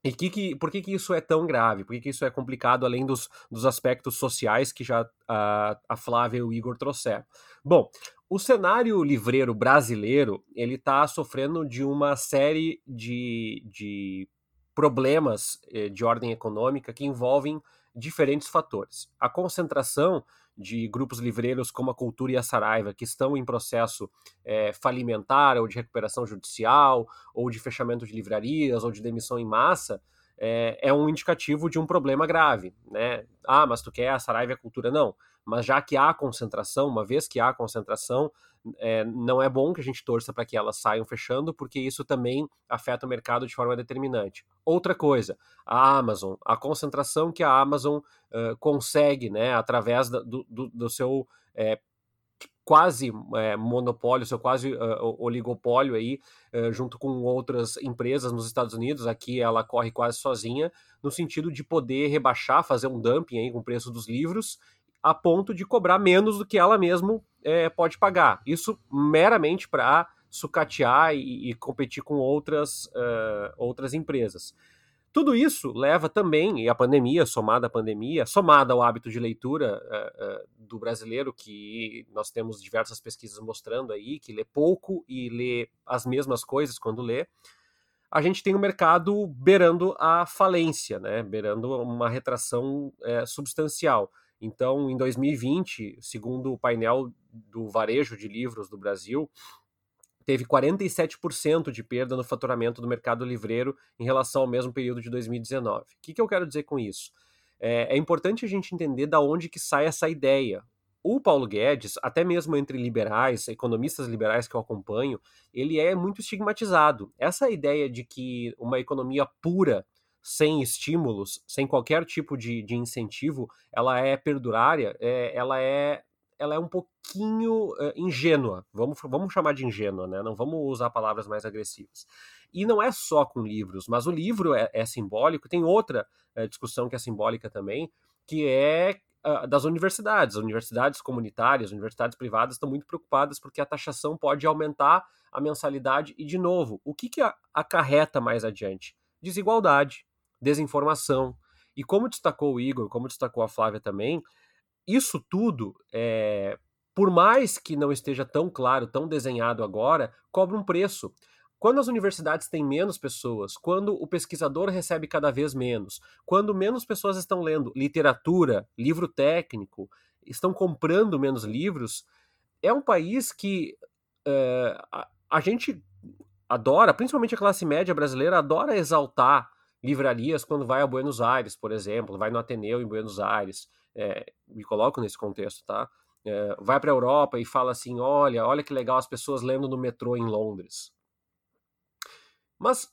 E: E que, que, por que, que isso é tão grave? Por que, que isso é complicado, além dos, dos aspectos sociais que já a, a Flávia e o Igor trouxeram? Bom, o cenário livreiro brasileiro ele está sofrendo de uma série de, de problemas eh, de ordem econômica que envolvem diferentes fatores. A concentração de grupos livreiros como a Cultura e a Saraiva, que estão em processo é, falimentar ou de recuperação judicial, ou de fechamento de livrarias, ou de demissão em massa, é, é um indicativo de um problema grave. Né? Ah, mas tu quer a Saraiva e a Cultura? Não. Mas já que há concentração, uma vez que há concentração, é, não é bom que a gente torça para que elas saiam fechando, porque isso também afeta o mercado de forma determinante. Outra coisa, a Amazon, a concentração que a Amazon uh, consegue, né, através do, do, do, seu é, quase é, monopólio, seu quase uh, oligopólio aí, uh, junto com outras empresas nos Estados Unidos, aqui ela corre quase sozinha, no sentido de poder rebaixar, fazer um dumping aí com o preço dos livros, a ponto de cobrar menos do que ela mesmo é, pode pagar. Isso meramente para sucatear e, e, competir com outras, uh, outras empresas. Tudo isso leva também, e a pandemia, somada à pandemia, somada ao hábito de leitura uh, uh, do brasileiro, que nós temos diversas pesquisas mostrando aí, que lê pouco e lê as mesmas coisas quando lê, a gente tem um mercado beirando a falência, né? beirando uma retração é, substancial. Então, em 2020, segundo o painel do varejo de livros do Brasil, teve 47% de perda no faturamento do mercado livreiro em relação ao mesmo período de 2019. O que, que eu quero dizer com isso? É, é, importante a gente entender da onde que sai essa ideia. O Paulo Guedes, até mesmo entre liberais, economistas liberais que eu acompanho, ele é muito estigmatizado. Essa ideia de que uma economia pura, sem estímulos, sem qualquer tipo de, de incentivo, ela é perdurária, é, ela é ela é um pouquinho uh, ingênua, vamos, vamos chamar de ingênua, né? Não vamos usar palavras mais agressivas. E não é só com livros, mas o livro é, é simbólico. Tem outra uh, discussão que é simbólica também, que é uh, das universidades. As universidades comunitárias, as universidades privadas estão muito preocupadas porque a taxação pode aumentar a mensalidade. E, de novo, o que, que acarreta mais adiante? Desigualdade, desinformação. E como destacou o Igor, como destacou a Flávia também, isso tudo, é, por mais que não esteja tão claro, tão desenhado agora, cobra um preço. Quando as universidades têm menos pessoas, quando o pesquisador recebe cada vez menos, quando menos pessoas estão lendo literatura, livro técnico, estão comprando menos livros, é um país que é, a, a gente adora, principalmente a classe média brasileira, adora exaltar livrarias quando vai a Buenos Aires, por exemplo, vai no Ateneu em Buenos Aires é, me coloco nesse contexto, tá? É, vai para a Europa e fala assim: olha, olha que legal as pessoas lendo no metrô em Londres. Mas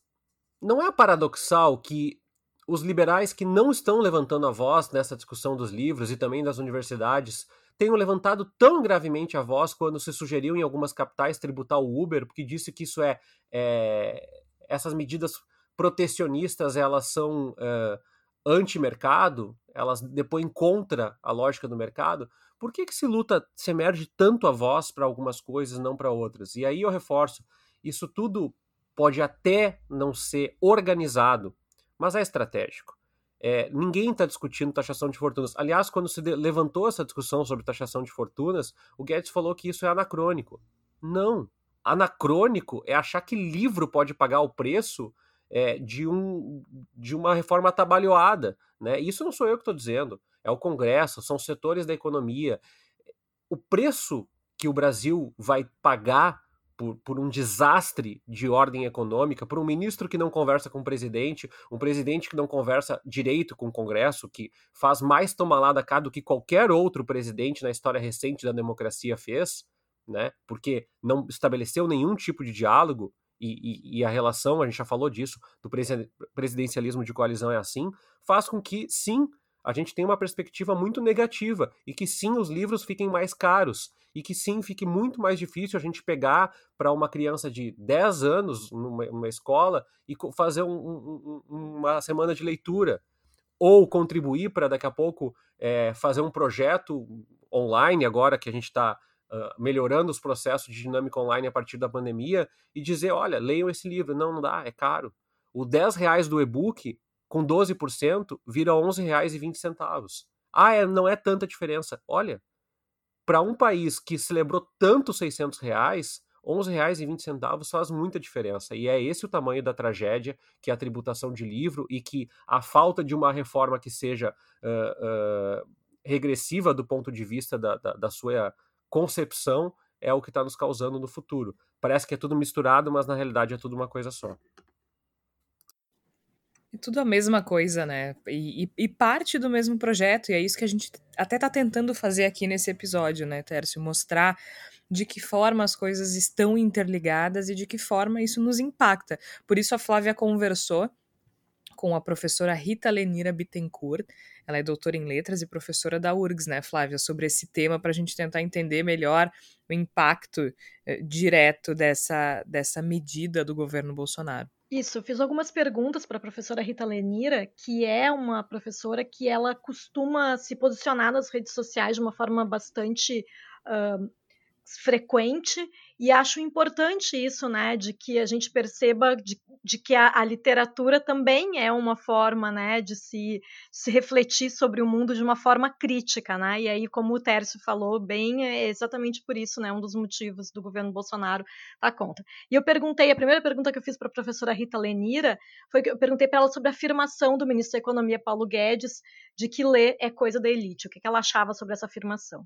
E: não é paradoxal que os liberais que não estão levantando a voz nessa discussão dos livros e também das universidades tenham levantado tão gravemente a voz quando se sugeriu em algumas capitais tributar o Uber, porque disse que isso é, é essas medidas protecionistas elas são é, anti-mercado, elas depõem contra a lógica do mercado, por que, que se luta, se emerge tanto a voz para algumas coisas não para outras? E aí eu reforço, isso tudo pode até não ser organizado, mas é estratégico. É, ninguém está discutindo taxação de fortunas. Aliás, quando se levantou essa discussão sobre taxação de fortunas, o Guedes falou que isso é anacrônico. Não. Anacrônico é achar que livro pode pagar o preço é, de, um, de uma reforma atabalhoada. Né? Isso não sou eu que estou dizendo, é o Congresso, são setores da economia. O preço que o Brasil vai pagar por, por, um desastre de ordem econômica, por um ministro que não conversa com o presidente, um presidente que não conversa direito com o Congresso, que faz mais toma lá da cá do que qualquer outro presidente na história recente da democracia fez, né? Porque não estabeleceu nenhum tipo de diálogo, e, e, e, a relação, a gente já falou disso, do presidencialismo de coalizão é assim, faz com que, sim, a gente tenha uma perspectiva muito negativa e que, sim, os livros fiquem mais caros e que, sim, fique muito mais difícil a gente pegar para uma criança de 10 anos numa, numa escola e fazer um, um, uma semana de leitura ou contribuir para daqui a pouco é, fazer um projeto online agora que a gente está uh, melhorando os processos de dinâmica online a partir da pandemia e dizer, olha, leiam esse livro. Não, não dá, é caro. O 10 reais do e-book, com 12%, vira R$ 11,20. Ah, é, não é tanta diferença. Olha, para um país que celebrou tanto 600 reais, R$ 11,20 faz muita diferença. E é esse o tamanho da tragédia, que é a tributação de livro e que a falta de uma reforma que seja uh, uh, regressiva do ponto de vista da, da, da sua concepção é o que está nos causando no futuro. Parece que é tudo misturado, mas na realidade é tudo uma coisa só.
A: É tudo a mesma coisa, né? E, e, e, parte do mesmo projeto, e é isso que a gente até está tentando fazer aqui nesse episódio, né, Tércio? Mostrar de que forma as coisas estão interligadas e de que forma isso nos impacta. Por isso a Flávia conversou com a professora Rita Lenira Bittencourt. Ela é doutora em letras e professora da URGS, né, Flávia, sobre esse tema para a gente tentar entender melhor o impacto eh, direto dessa, dessa medida do governo Bolsonaro.
C: Isso, fiz algumas perguntas para a professora Rita Lenira, que é uma professora que ela costuma se posicionar nas redes sociais de uma forma bastante uh, frequente e acho importante isso, né, de que a gente perceba de, de que a, a, literatura também é uma forma, né, de se, se refletir sobre o mundo de uma forma crítica, né, e aí, como o Tércio falou bem, é exatamente por isso, né, um dos motivos do governo Bolsonaro dar conta. E eu perguntei, a primeira pergunta que eu fiz para a professora Rita Lenira foi que eu perguntei para ela sobre a afirmação do ministro da Economia, Paulo Guedes, de que ler é coisa da elite, o que, que ela achava sobre essa afirmação.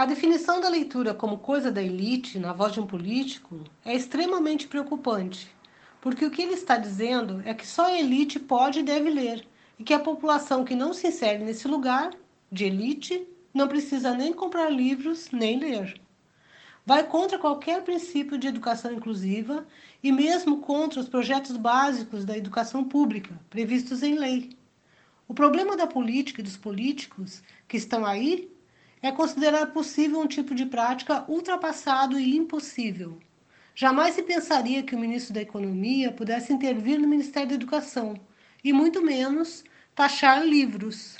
B: A definição da leitura como coisa da elite, na voz de um político, é extremamente preocupante, porque o que ele está dizendo é que só a elite pode e deve ler, e que a população que não se insere nesse lugar, de elite, não precisa nem comprar livros nem ler. Vai contra qualquer princípio de educação inclusiva e mesmo contra os projetos básicos da educação pública, previstos em lei. O problema da política e dos políticos que estão aí é considerar possível um tipo de prática ultrapassado e impossível. Jamais se pensaria que o ministro da Economia pudesse intervir no Ministério da Educação, e muito menos taxar livros.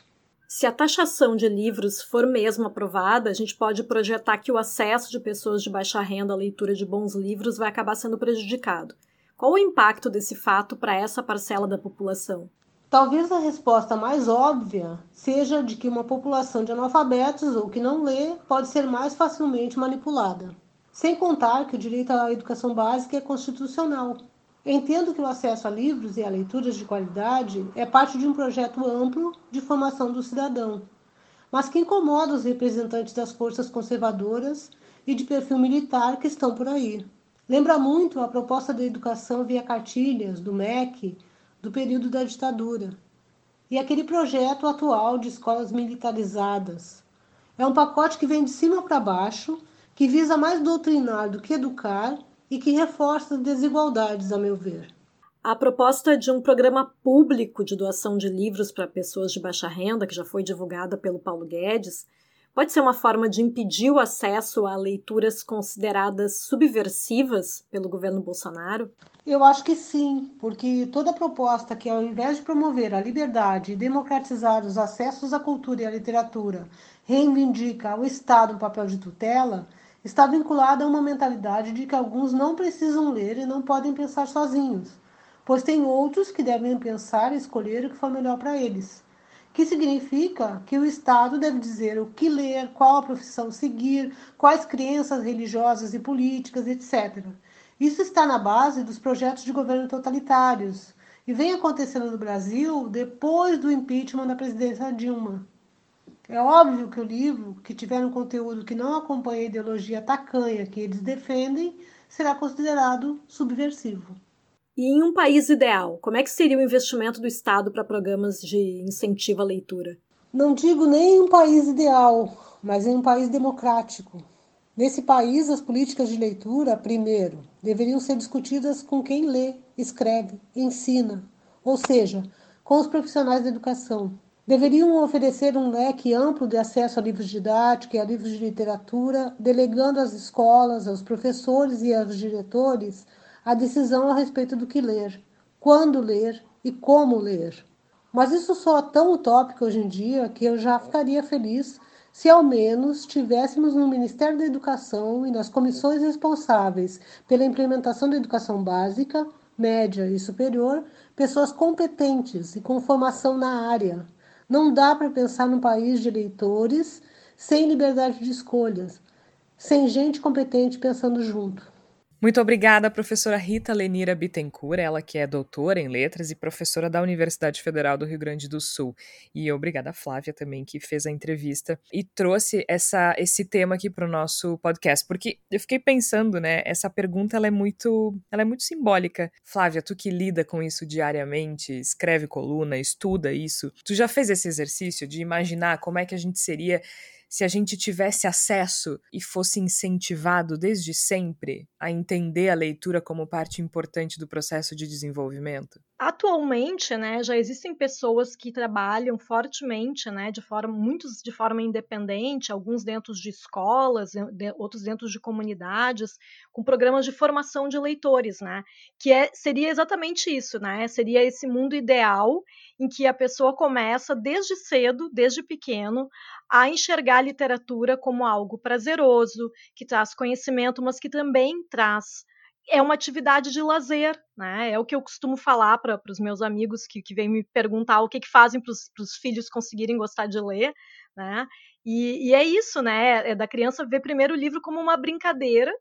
C: Se a taxação de livros for mesmo aprovada, a gente pode projetar que o acesso de pessoas de baixa renda à leitura de bons livros vai acabar sendo prejudicado. Qual o impacto desse fato para essa parcela da população?
B: Talvez a resposta mais óbvia seja de que uma população de analfabetos ou que não lê pode ser mais facilmente manipulada. Sem contar que o direito à educação básica é constitucional. Entendo que o acesso a livros e a leituras de qualidade é parte de um projeto amplo de formação do cidadão, mas que incomoda os representantes das forças conservadoras e de perfil militar que estão por aí. Lembra muito a proposta da educação via cartilhas do MEC do período da ditadura, e aquele projeto atual de escolas militarizadas. É um pacote que vem de cima para baixo, que visa mais doutrinar do que educar e que reforça desigualdades, a meu ver.
C: A proposta de um programa público de doação de livros para pessoas de baixa renda, que já foi divulgada pelo Paulo Guedes, pode ser uma forma de impedir o acesso a leituras consideradas subversivas pelo governo Bolsonaro?
B: Eu acho que sim, porque toda proposta que, ao invés de promover a liberdade e democratizar os acessos à cultura e à literatura, reivindica ao Estado um papel de tutela, está vinculada a uma mentalidade de que alguns não precisam ler e não podem pensar sozinhos, pois tem outros que devem pensar e escolher o que for melhor para eles que significa que o Estado deve dizer o que ler, qual a profissão seguir, quais crenças religiosas e políticas, etc. Isso está na base dos projetos de governo totalitários e vem acontecendo no Brasil depois do impeachment da presidência Dilma. É óbvio que o livro, que tiver um conteúdo que não acompanha a ideologia tacanha que eles defendem, será considerado subversivo.
C: E em um país ideal, como é que seria o investimento do Estado para programas de incentivo à leitura?
B: Não digo nem em um país ideal, mas em um país democrático. Nesse país, as políticas de leitura, primeiro, deveriam ser discutidas com quem lê, escreve, ensina, ou seja, com os profissionais da educação. Deveriam oferecer um leque amplo de acesso a livros didáticos e a livros de literatura, delegando às escolas, aos professores e aos diretores a decisão a respeito do que ler, quando ler e como ler. Mas isso soa tão utópico hoje em dia que eu já ficaria feliz se ao menos tivéssemos no Ministério da Educação e nas comissões responsáveis pela implementação da educação básica, média e superior, pessoas competentes e com formação na área. Não dá para pensar num país de eleitores sem liberdade de escolhas, sem gente competente pensando junto.
A: Muito obrigada, professora Rita Lenira Bittencourt, ela que é doutora em letras e professora da Universidade Federal do Rio Grande do Sul. E obrigada, Flávia, também, que fez a entrevista e trouxe essa, esse tema aqui para o nosso podcast, porque eu fiquei pensando, né, essa pergunta ela é muito, ela é muito simbólica. Flávia, tu que lida com isso diariamente, escreve coluna, estuda isso, tu já fez esse exercício de imaginar como é que a gente seria se a gente tivesse acesso e fosse incentivado desde sempre a entender a leitura como parte importante do processo de desenvolvimento?
C: Atualmente, né, já existem pessoas que trabalham fortemente, né, de forma muitos de forma independente, alguns dentro de escolas, de, outros dentro de comunidades, com programas de formação de leitores, né, que é, seria exatamente isso, né, seria esse mundo ideal em que a pessoa começa desde cedo, desde pequeno, a enxergar a literatura como algo prazeroso, que traz conhecimento, mas que também traz é uma atividade de lazer, né? É o que eu costumo falar para os meus amigos que, que vêm me perguntar o que, que fazem para os filhos conseguirem gostar de ler, né? E, e, é isso, né? É da criança ver primeiro o livro como uma brincadeira,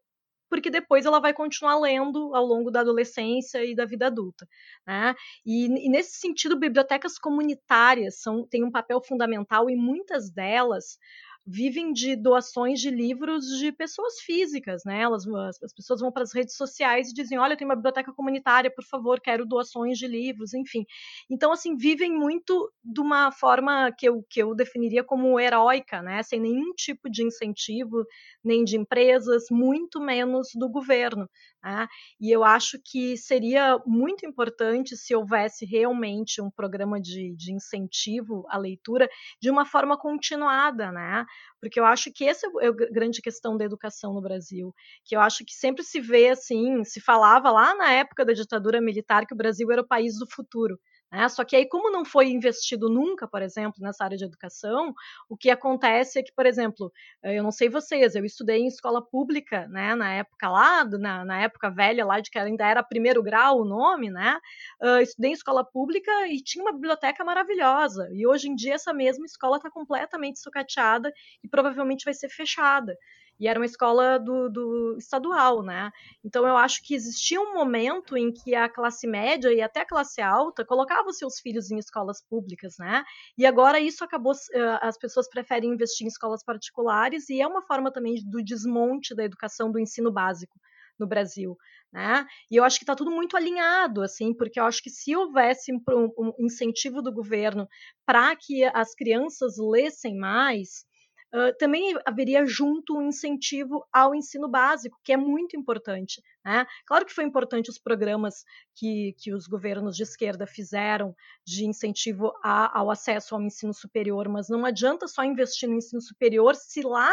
C: porque depois ela vai continuar lendo ao longo da adolescência e da vida adulta. Né? E, e nesse sentido, bibliotecas comunitárias são, têm um papel fundamental e muitas delas vivem de doações de livros de pessoas físicas, né? Elas, as pessoas vão para as redes sociais e dizem: olha, tem uma biblioteca comunitária, por favor, quero doações de livros, enfim. Então, assim, vivem muito de uma forma que eu, que eu definiria como heróica, né? Sem nenhum tipo de incentivo, nem de empresas, muito menos do governo. Né? E eu acho que seria muito importante se houvesse realmente um programa de, de incentivo à leitura de uma forma continuada, né? Porque eu acho que essa é a grande questão da educação no Brasil, que eu acho que sempre se vê assim, se falava lá na época da ditadura militar que o Brasil era o país do futuro. Né? Só que aí, como não foi investido nunca, por exemplo, nessa área de educação, o que acontece é que, por exemplo, eh, eu não sei vocês, eu estudei em escola pública, né, na época lá, na, na época velha lá, de que ainda era primeiro grau o nome, né, uh, estudei em escola pública e tinha uma biblioteca maravilhosa, e hoje em dia essa mesma escola está completamente sucateada e provavelmente vai ser fechada e era uma escola do, do, estadual, né? Então eu acho que existia um momento em que a classe média e até a classe alta colocavam seus filhos em escolas públicas, né? E agora isso acabou, as pessoas preferem investir em escolas particulares e é uma forma também do desmonte da educação do ensino básico no Brasil. Né? E eu acho que está tudo muito alinhado, assim, porque eu acho que se houvesse um, um incentivo do governo para que as crianças lessem mais, Uh, também haveria junto um incentivo ao ensino básico, que é muito importante. Né? Claro que foi importante os programas que, que os governos de esquerda fizeram de incentivo a, ao acesso ao ensino superior, mas não adianta só investir no ensino superior se lá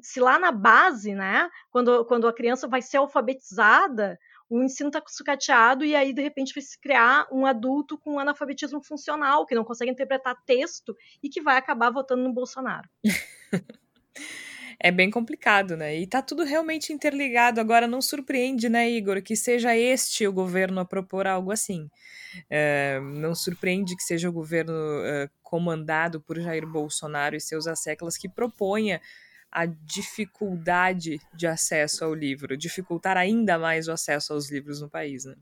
C: se lá na base, né, quando, quando a criança vai ser alfabetizada, o ensino está sucateado e aí, de repente, vai se criar um adulto com analfabetismo funcional, que não consegue interpretar texto e que vai acabar votando no Bolsonaro.
A: é bem complicado, né? E tá tudo realmente interligado. Agora, não surpreende, né, Igor, que seja este o governo a propor algo assim. É, não surpreende que seja o governo é, comandado por Jair Bolsonaro e seus asseclas que proponha a dificuldade de acesso ao livro, dificultar ainda mais o acesso aos livros no país, né?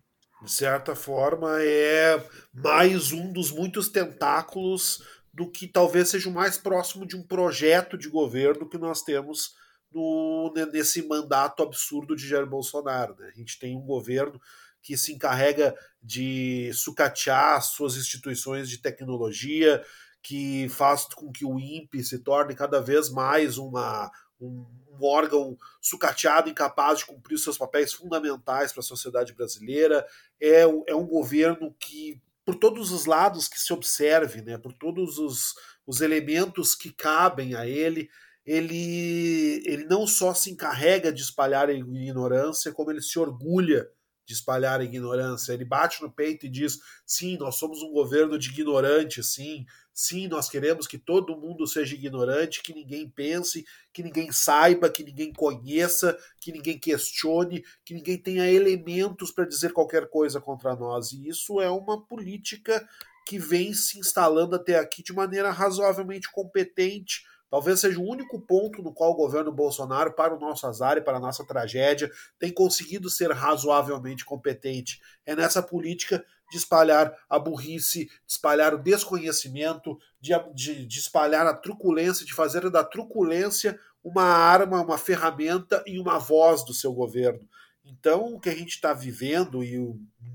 D: De certa forma, é mais um dos muitos tentáculos do que talvez seja o mais próximo de um projeto de governo que nós temos no, nesse mandato absurdo de Jair Bolsonaro. Né? A gente tem um governo que se encarrega de sucatear suas instituições de tecnologia, que faz com que o INPE se torne cada vez mais uma, um, um órgão sucateado, incapaz de cumprir seus papéis fundamentais para a sociedade brasileira. É, é um governo que, por todos os lados que se observe, né, por todos os, os elementos que cabem a ele, ele, ele não só se encarrega de espalhar a ignorância, como ele se orgulha de espalhar a ignorância. Ele bate no peito e diz: sim, nós somos um governo de ignorantes, sim, sim, nós queremos que todo mundo seja ignorante, que ninguém pense, que ninguém saiba, que ninguém conheça, que ninguém questione, que ninguém tenha elementos para dizer qualquer coisa contra nós. E isso é uma política que vem se instalando até aqui de maneira razoavelmente competente Talvez seja o único ponto no qual o governo Bolsonaro, para o nosso azar e para a nossa tragédia, tem conseguido ser razoavelmente competente. É nessa política de espalhar a burrice, de espalhar o desconhecimento, de, de, de espalhar a truculência, de fazer da truculência uma arma, uma ferramenta e uma voz do seu governo. Então, o que a gente está vivendo, e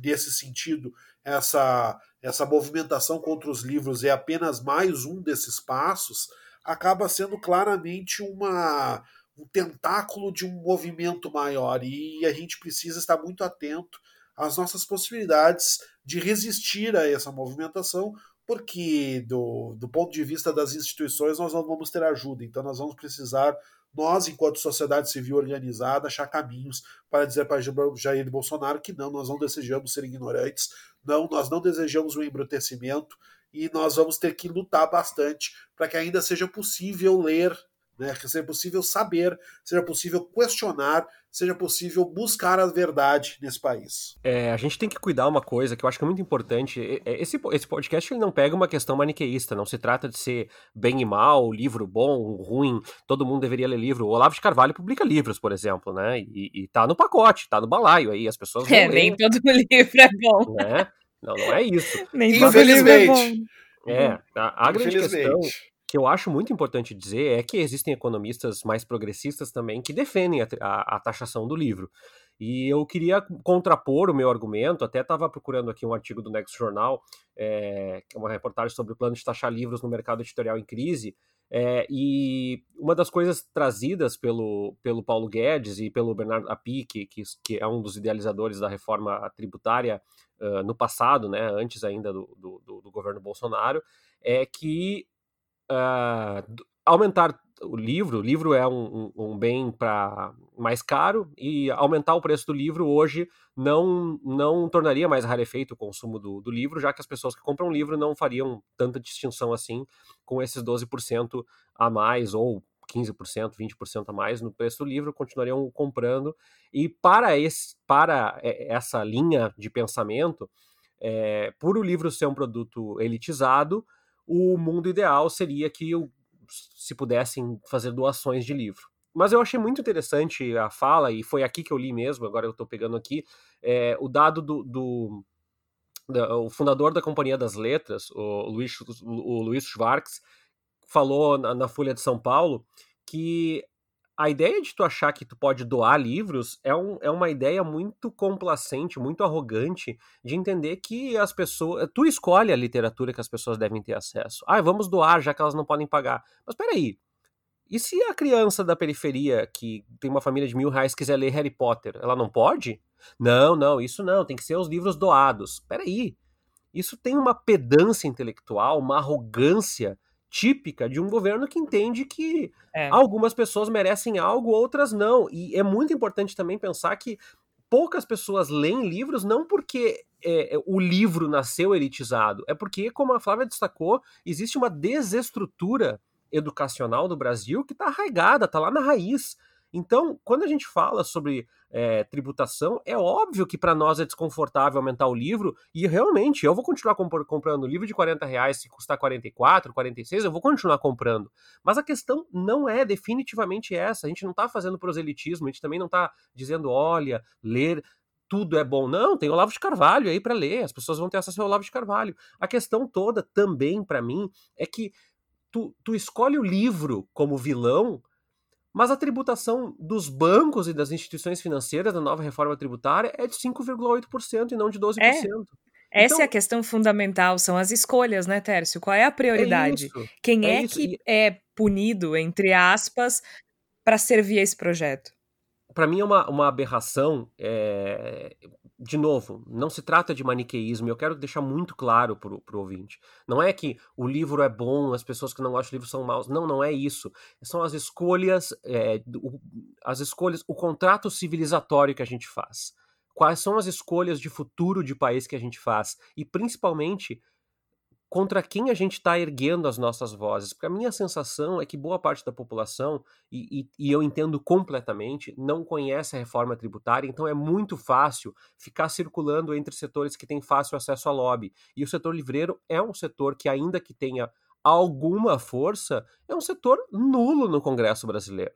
D: nesse sentido, essa, essa movimentação contra os livros é apenas mais um desses passos acaba sendo claramente uma, um tentáculo de um movimento maior. E a gente precisa estar muito atento às nossas possibilidades de resistir a essa movimentação, porque do, do ponto de vista das instituições nós não vamos ter ajuda, então nós vamos precisar nós, enquanto sociedade civil organizada, achar caminhos para dizer para Jair Bolsonaro que não, nós não desejamos ser ignorantes, Não, nós não desejamos um embrutecimento e nós vamos ter que lutar bastante para que ainda seja possível ler né? Que seja possível saber, seja possível questionar, seja possível buscar a verdade nesse país.
E: É, a gente tem que cuidar uma coisa que eu acho que é muito importante. Esse, esse podcast ele não pega uma questão maniqueísta, não se trata de ser bem e mal, livro bom, ruim, todo mundo deveria ler livro. O Olavo de Carvalho publica livros, por exemplo, né? E, e tá no pacote, tá no balaio aí, as pessoas
A: É, nem todo livro é bom.
E: Né? Não, não é isso.
A: nem todo livro é
E: a, a grande questão que eu acho muito importante dizer é que existem economistas mais progressistas também que defendem a, a, a taxação do livro. E eu queria contrapor o meu argumento, até estava procurando aqui um artigo do Next Jornal, é uma reportagem sobre o plano de taxar livros no mercado editorial em crise, é, e uma das coisas trazidas pelo, pelo Paulo Guedes e pelo Bernardo Api, que, que, é um dos idealizadores da reforma tributária uh, no passado, né, antes ainda do, do, do governo Bolsonaro, é que uh, aumentar o livro, o livro é um, um, um bem para mais caro e aumentar o preço do livro hoje não não tornaria mais rarefeito o consumo do, do livro, já que as pessoas que compram livro não fariam tanta distinção assim com esses 12% a mais ou 15%, 20% a mais no preço do livro, continuariam comprando. E para, esse, para essa linha de pensamento, é, por o livro ser um produto elitizado, o mundo ideal seria que se pudessem fazer doações de livro. Mas eu achei muito interessante a fala, e foi aqui que eu li mesmo, agora eu estou pegando aqui, é, o dado do, do, o fundador da Companhia das Letras, o Luiz, o Luiz Schwartz, falou na, na Folha de São Paulo que a ideia de tu achar que tu pode doar livros é, um, é uma ideia muito complacente, muito arrogante, de entender que as pessoas. Tu escolhe a literatura que as pessoas devem ter acesso. Ah, vamos doar, já que elas não podem pagar. Mas peraí. E se a criança da periferia, que tem uma família de mil reais, quiser ler Harry Potter, ela não pode? Não, não, isso não, tem que ser os livros doados. Peraí. Isso tem uma pedância intelectual, uma arrogância típica de um governo que entende que é. algumas pessoas merecem algo, outras não. E é muito importante também pensar que poucas pessoas leem livros não porque é, o livro nasceu elitizado, é porque, como a Flávia destacou, existe uma desestrutura educacional do Brasil que está arraigada, está lá na raiz. Então, quando a gente fala sobre é, tributação, é óbvio que para nós é desconfortável aumentar o livro, e realmente eu vou continuar comp comprando o livro de 40 reais, se custar 44, 46, eu vou continuar comprando. Mas a questão não é definitivamente essa. A gente não está fazendo proselitismo, a gente também não está dizendo, olha, ler tudo é bom. Não, tem Olavo de Carvalho aí para ler, as pessoas vão ter acesso ao Olavo de Carvalho. A questão toda também, para mim, é que tu, tu escolhe o livro como vilão mas a tributação dos bancos e das instituições financeiras da nova reforma tributária é de 5,8% e não de 12%. É.
A: Essa então, é a questão fundamental, são as escolhas, né, Tércio? Qual é a prioridade? É Quem é, é que é punido, entre aspas, para servir a esse projeto?
E: Para mim é uma, uma aberração é, de novo, não se trata de maniqueísmo, eu quero deixar muito claro para o ouvinte. Não é que o livro é bom, as pessoas que não gostam do livro são maus. Não, não é isso. São as escolhas, é, o, as escolhas, o contrato civilizatório que a gente faz. Quais são as escolhas de futuro de país que a gente faz? E principalmente contra quem a gente está erguendo as nossas vozes. Porque a minha sensação é que boa parte da população, e, e, e, eu entendo completamente, não conhece a reforma tributária, então é muito fácil ficar circulando entre setores que têm fácil acesso a lobby. E o setor livreiro é um setor que, ainda que tenha alguma força, é um setor nulo no Congresso brasileiro.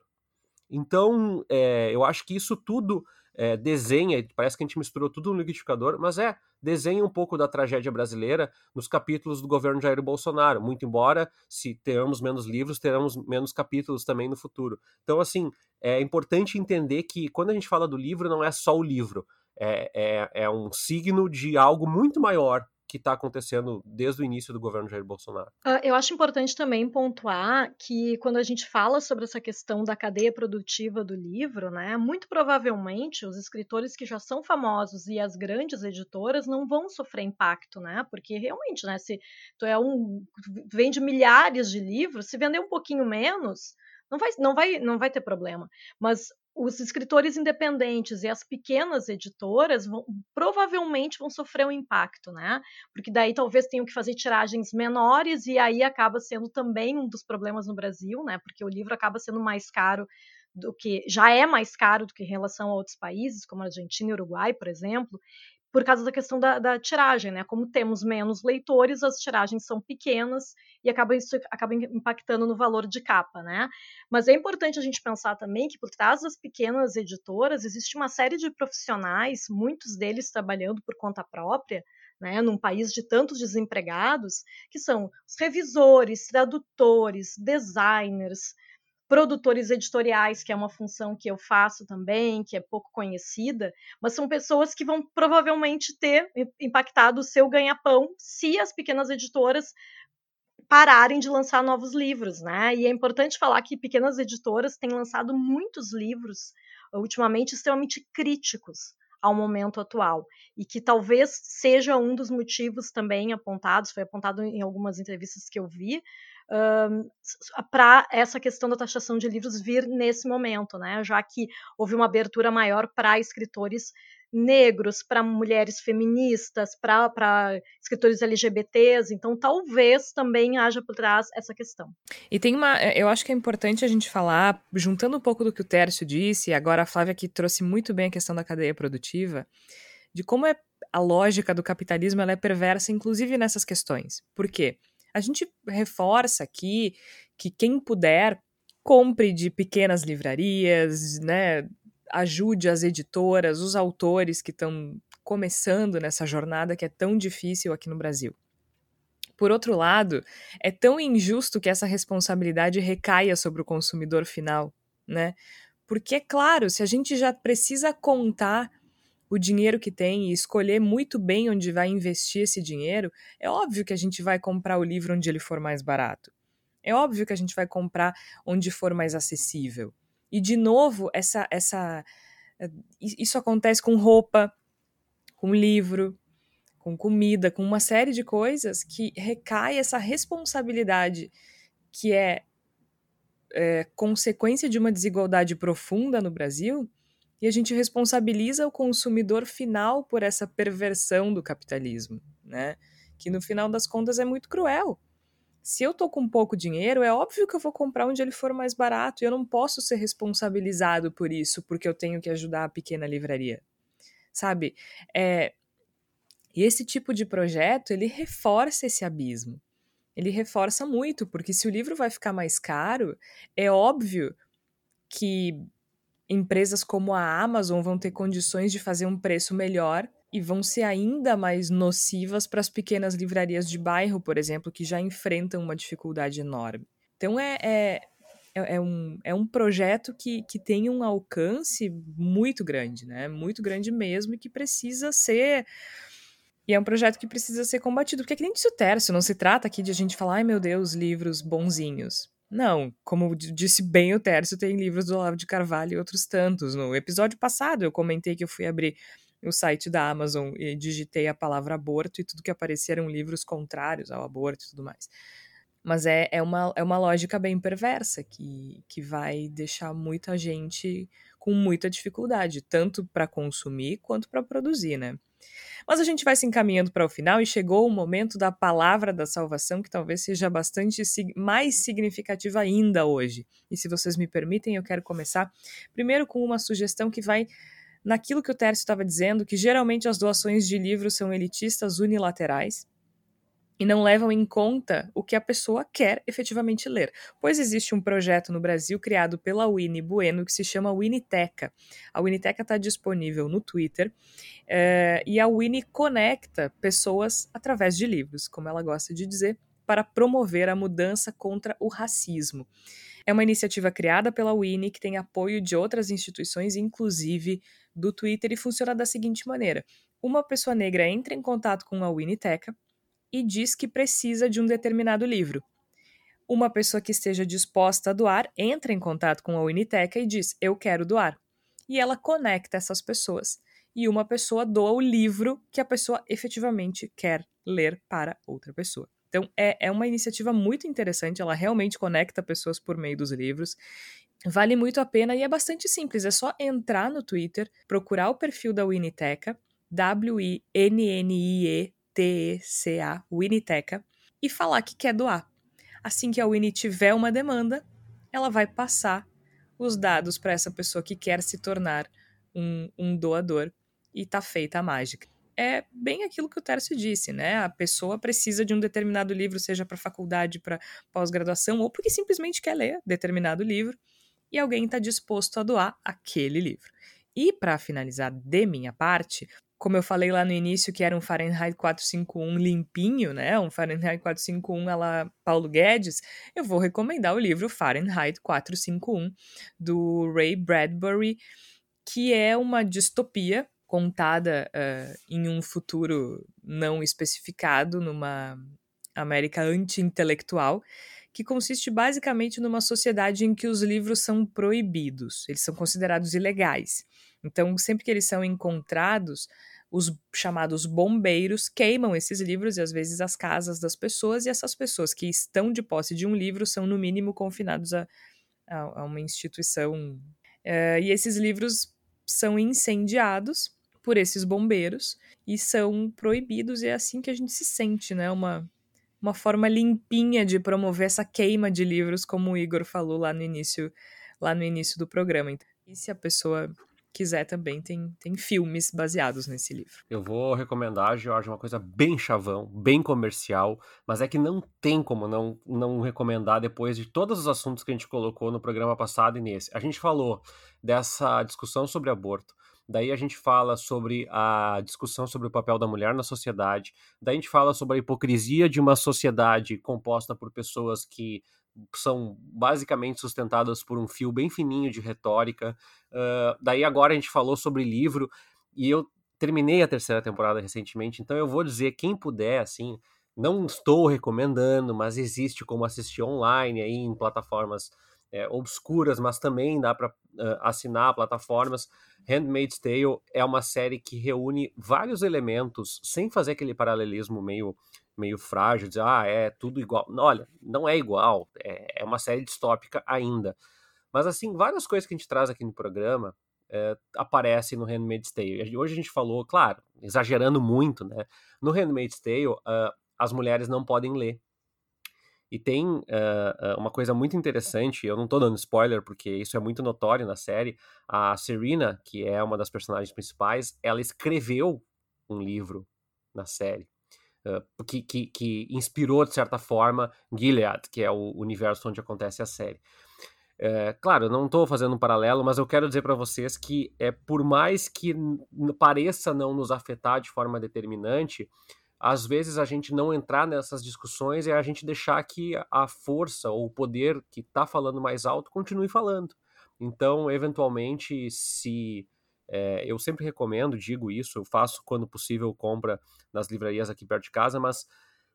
E: Então, é, eu acho que isso tudo é, desenha, parece que a gente misturou tudo no liquidificador, mas é, desenha um pouco da tragédia brasileira nos capítulos do governo Jair Bolsonaro, muito embora se tenhamos menos livros, teremos menos capítulos também no futuro. Então, assim, é importante entender que quando a gente fala do livro, não é só o livro, é, é, é um signo de algo muito maior que está acontecendo desde o início do governo Jair Bolsonaro.
C: Uh, eu acho importante também pontuar que quando a gente fala sobre essa questão da cadeia produtiva do livro, né, muito provavelmente os escritores que já são famosos e as grandes editoras não vão sofrer impacto, né? Porque realmente, né, se tu é um vende milhares de livros, se vender um pouquinho menos, não vai, não vai, não vai ter problema. Mas os escritores independentes e as pequenas editoras vão, provavelmente vão sofrer um impacto, né? Porque daí talvez tenham que fazer tiragens menores e aí acaba sendo também um dos problemas no Brasil, né? Porque o livro acaba sendo mais caro do que já é mais caro do que em relação a outros países, como Argentina e Uruguai, por exemplo, por causa da questão da, da, tiragem, né? Como temos menos leitores, as tiragens são pequenas e acaba isso acaba impactando no valor de capa, né? Mas é importante a gente pensar também que por trás das pequenas editoras existe uma série de profissionais, muitos deles trabalhando por conta própria, né, num país de tantos desempregados, que são os revisores, tradutores, designers, produtores editoriais, que é uma função que eu faço também, que é pouco conhecida, mas são pessoas que vão provavelmente ter impactado o seu ganha-pão se as pequenas editoras pararem de lançar novos livros, né? E é importante falar que pequenas editoras têm lançado muitos livros ultimamente extremamente críticos ao momento atual e que talvez seja um dos motivos também apontados, foi apontado em algumas entrevistas que eu vi, para essa questão da taxação de livros vir nesse momento, né? Já que houve uma abertura maior para escritores negros, para mulheres feministas, para escritores LGBTs, então talvez também haja por trás essa questão.
A: E tem uma, eh, eu acho que é importante a gente falar, juntando um pouco do que o Tércio disse, e agora a Flávia que trouxe muito bem a questão da cadeia produtiva, de como é a lógica do capitalismo ela é perversa, inclusive nessas questões. Por quê? A gente reforça aqui que quem puder compre de pequenas livrarias, né? Ajude as editoras, os autores que estão começando nessa jornada que é tão difícil aqui no Brasil. Por outro lado, é tão injusto que essa responsabilidade recaia sobre o consumidor final, né? Porque, é claro, se a gente já precisa contar o dinheiro que tem e escolher muito bem onde vai investir esse dinheiro, é óbvio que a gente vai comprar o livro onde ele for mais barato. É óbvio que a gente vai comprar onde for mais acessível. E de novo, essa essa eh, isso acontece com roupa, com livro, com comida, com uma série de coisas que recai essa responsabilidade que é, é consequência de uma desigualdade profunda no Brasil e a gente responsabiliza o consumidor final por essa perversão do capitalismo, né? Que no final das contas é muito cruel. Se eu tô com pouco dinheiro, é óbvio que eu vou comprar onde ele for mais barato e eu não posso ser responsabilizado por isso, porque eu tenho que ajudar a pequena livraria. Sabe? É... E esse tipo de projeto, ele reforça esse abismo. Ele reforça muito, porque se o livro vai ficar mais caro, é óbvio que empresas como a Amazon vão ter condições de fazer um preço melhor e vão ser ainda mais nocivas para as pequenas livrarias de bairro, por exemplo, que já enfrentam uma dificuldade enorme. Então é, é, é, é um, é um projeto que, que tem um alcance muito grande, né? Muito grande mesmo e que precisa ser. E é um projeto que precisa ser combatido, porque é que nem disse o Tércio, não se trata aqui de a gente falar, ai meu Deus, livros bonzinhos. Não, como disse bem o Tércio, tem livros do Olavo de Carvalho e outros tantos. No episódio passado eu comentei que eu fui abrir o site da Amazon e digitei a palavra aborto e tudo que aparecia eram livros contrários ao aborto e tudo mais. Mas é, é, uma, é uma lógica bem perversa que, que vai deixar muita gente com muita dificuldade, tanto para consumir quanto para produzir, né? Mas a gente vai se encaminhando para o final e chegou o momento da palavra da salvação, que talvez seja bastante mais significativa ainda hoje. E se vocês me permitem, eu quero começar primeiro com uma sugestão que vai naquilo que o Tércio estava dizendo, que geralmente as doações de livros são elitistas unilaterais e não levam em conta o que a pessoa quer efetivamente ler. Pois existe um projeto no Brasil criado pela Winnie Bueno que se chama Winiteca. A Winiteca está disponível no Twitter é, e a Winnie conecta pessoas através de livros, como ela gosta de dizer, para promover a mudança contra o racismo. É uma iniciativa criada pela Winnie que tem apoio de outras instituições, inclusive do Twitter, e funciona da seguinte maneira: uma pessoa negra entra em contato com a Winiteca e diz que precisa de um determinado livro. Uma pessoa que esteja disposta a doar entra em contato com a Uniteca e diz: Eu quero doar. E ela conecta essas pessoas. E uma pessoa doa o livro que a pessoa efetivamente quer ler para outra pessoa. Então, é, é uma iniciativa muito interessante, ela realmente conecta pessoas por meio dos livros. Vale muito a pena e é bastante simples. É só entrar no Twitter, procurar o perfil da Winiteca, W-I-N-N-I-E-T-E-C-A, Winiteca, e falar que quer doar. Assim que a Winnie tiver uma demanda, ela vai passar os dados para essa pessoa que quer se tornar um, um doador e tá feita a mágica. É bem aquilo que o Tércio disse, né? A pessoa precisa de um determinado livro, seja para faculdade, para pós-graduação, ou porque simplesmente quer ler determinado livro e alguém está disposto a doar aquele livro. E para finalizar de minha parte, como eu falei lá no início que era um Fahrenheit 451 limpinho, né? Um Fahrenheit 451 ela Paulo Guedes, eu vou recomendar o livro Fahrenheit 451 do Ray Bradbury, que é uma distopia contada uh, em um futuro não especificado numa América anti-intelectual que consiste basicamente numa sociedade em que os livros são proibidos, eles são considerados ilegais. Então, sempre que eles são encontrados, os chamados bombeiros queimam esses livros e às vezes as casas das pessoas, e essas pessoas que estão de posse de um livro são, no mínimo, confinados a, a, a uma instituição. Uh, e esses livros são incendiados por esses bombeiros e são proibidos, e é assim que a gente se sente, né? Uma uma forma limpinha de promover essa queima de livros, como o Igor falou lá no início, lá no início do programa. Então, e se a pessoa quiser também, tem, tem filmes baseados nesse livro.
E: Eu vou recomendar, Jorge, uma coisa bem chavão, bem comercial, mas é que não tem como não, não recomendar depois de todos os assuntos que a gente colocou no programa passado e nesse. A gente falou dessa discussão sobre aborto, Daí a gente fala sobre a discussão sobre o papel da mulher na sociedade. Daí a gente fala sobre a hipocrisia de uma sociedade composta por pessoas que são basicamente sustentadas por um fio bem fininho de retórica. Uh, daí agora a gente falou sobre livro e eu terminei a terceira temporada recentemente, então eu vou dizer quem puder, assim, não estou recomendando, mas existe como assistir online aí em plataformas é, obscuras, mas também dá para uh, assinar plataformas. Handmaid's Tale é uma série que reúne vários elementos sem fazer aquele paralelismo meio meio frágil, dizer, ah, é tudo igual. Olha, não é igual, é, é, uma série distópica ainda. Mas, assim, várias coisas que a gente traz aqui no programa é, aparecem no Handmaid's Tale. Hoje a gente falou, claro, exagerando muito, né? No Handmaid's Tale, uh, as mulheres não podem ler. E tem uh, uma coisa muito interessante, eu não estou dando spoiler, porque isso é muito notório na série. A Serena, que é uma das personagens principais, ela escreveu um livro na série. Uh, que, que, que, inspirou, de certa forma, Gilead, que é o universo onde acontece a série. É, claro, não estou fazendo um paralelo, mas eu quero dizer para vocês que, é, por mais que pareça não nos afetar de forma determinante, às vezes a gente não entrar nessas discussões é a gente deixar que a força ou o poder que está falando mais alto continue falando. Então, eventualmente, se é, eu sempre recomendo, digo isso, eu faço quando possível compra nas livrarias aqui perto de casa, mas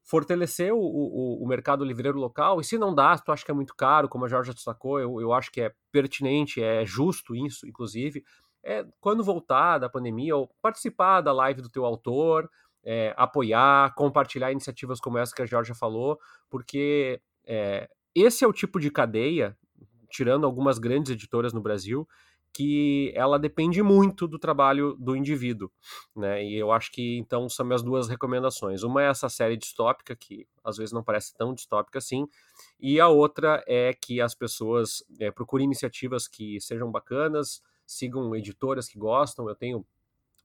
E: fortalecer o, o, o, mercado livreiro local, e se não dá, se tu acha que é muito caro, como a Jorge destacou, eu, eu acho que é pertinente, é justo isso, inclusive, é quando voltar da pandemia, ou participar da live do teu autor, é, apoiar, compartilhar iniciativas como essa que a Georgia falou, porque é, esse é o tipo de cadeia, tirando algumas grandes editoras no Brasil, que ela depende muito do trabalho do indivíduo, né? E eu acho que então são minhas duas recomendações. Uma é essa série distópica que às vezes não parece tão distópica assim, e a outra é que as pessoas é, procurem iniciativas que sejam bacanas, sigam editoras que gostam. Eu tenho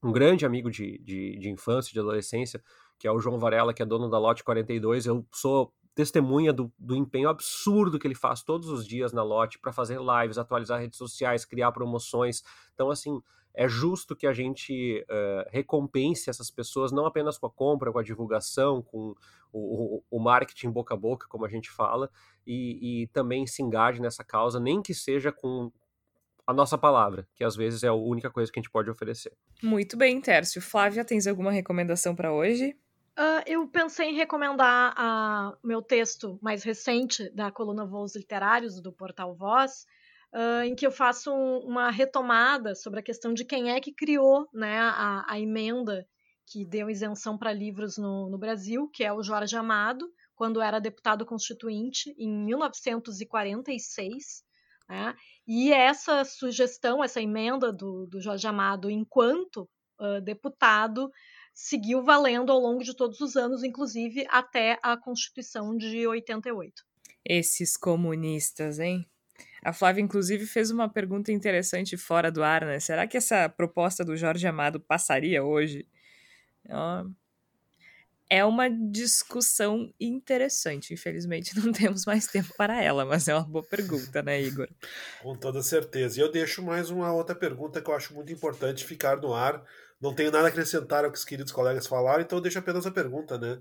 E: um grande amigo de, de, de infância, de adolescência, que é o João Varela, que é dono da Lote 42. Eu sou testemunha do, do empenho absurdo que ele faz todos os dias na Lote para fazer lives, atualizar redes sociais, criar promoções. Então, assim, é justo que a gente uh, recompense essas pessoas, não apenas com a compra, com a divulgação, com o, o, o marketing boca a boca, como a gente fala, e, e, também se engaje nessa causa, nem que seja com, a nossa palavra, que às vezes é a única coisa que a gente pode oferecer.
A: Muito bem, Tércio. Flávia, tens alguma recomendação para hoje?
C: Uh, eu pensei em recomendar o meu texto mais recente da coluna Voos Literários do portal Voz, uh, em que eu faço um, uma retomada sobre a questão de quem é que criou né, a, a emenda que deu isenção para livros no, no Brasil, que é o Jorge Amado, quando era deputado constituinte em 1946 Né? E essa sugestão, essa emenda do, do Jorge Amado, enquanto uh, deputado, seguiu valendo ao longo de todos os anos, inclusive até a Constituição de 88.
A: Esses comunistas, hein? A Flávia, inclusive, fez uma pergunta interessante fora do ar, né? Será que essa proposta do Jorge Amado passaria hoje? É uma discussão interessante. Infelizmente, não temos mais tempo para ela, mas é uma boa pergunta, né, Igor?
D: Com toda certeza. E eu deixo mais uma outra pergunta que eu acho muito importante ficar no ar. Não tenho nada a acrescentar ao que os queridos colegas falaram, então eu deixo apenas a pergunta, né?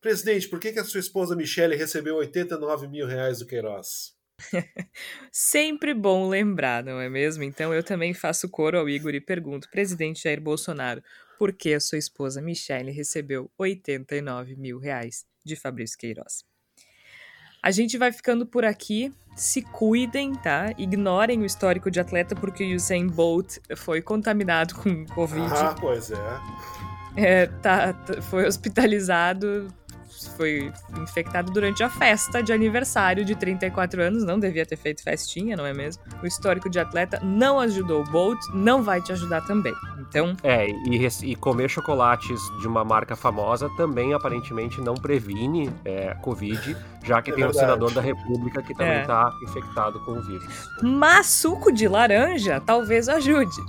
D: Presidente, por que, que a sua esposa Michele recebeu 89 mil reais do Queiroz?
A: Sempre bom lembrar, não é mesmo? Então eu também faço coro ao Igor e pergunto, presidente Jair Bolsonaro, por que a sua esposa Michele recebeu 89 mil reais de Fabrício Queiroz? A gente vai ficando por aqui. Se cuidem, tá? Ignorem o histórico de atleta, porque o Usain Bolt foi contaminado com Covid.
D: Ah, pois é.
A: É, tá, foi hospitalizado, foi infectado durante a festa de aniversário de 34 anos, não devia ter feito festinha, não é mesmo? O histórico de atleta não ajudou o Bolt, não vai te ajudar também. Então.
E: É, e, e comer chocolates de uma marca famosa também aparentemente não previne é, Covid, já que é tem verdade. um senador da República que também está é. infectado com o vírus.
A: Mas suco de laranja talvez ajude,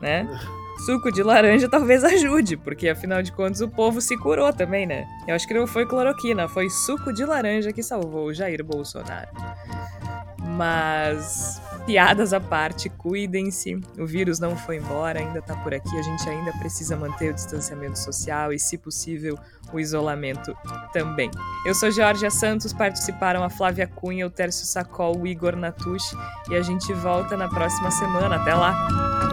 A: né? suco de laranja talvez ajude, porque afinal de contas o povo se curou também, né? Eu acho que não foi cloroquina, foi suco de laranja que salvou o Jair Bolsonaro. Mas piadas à parte, cuidem-se. O vírus não foi embora, ainda tá por aqui. A gente ainda precisa manter o distanciamento social e, se possível, o isolamento também. Eu sou Georgia Santos, participaram a Flávia Cunha, o Tércio Sacol, o Igor Natush e a gente volta na próxima semana. Até lá!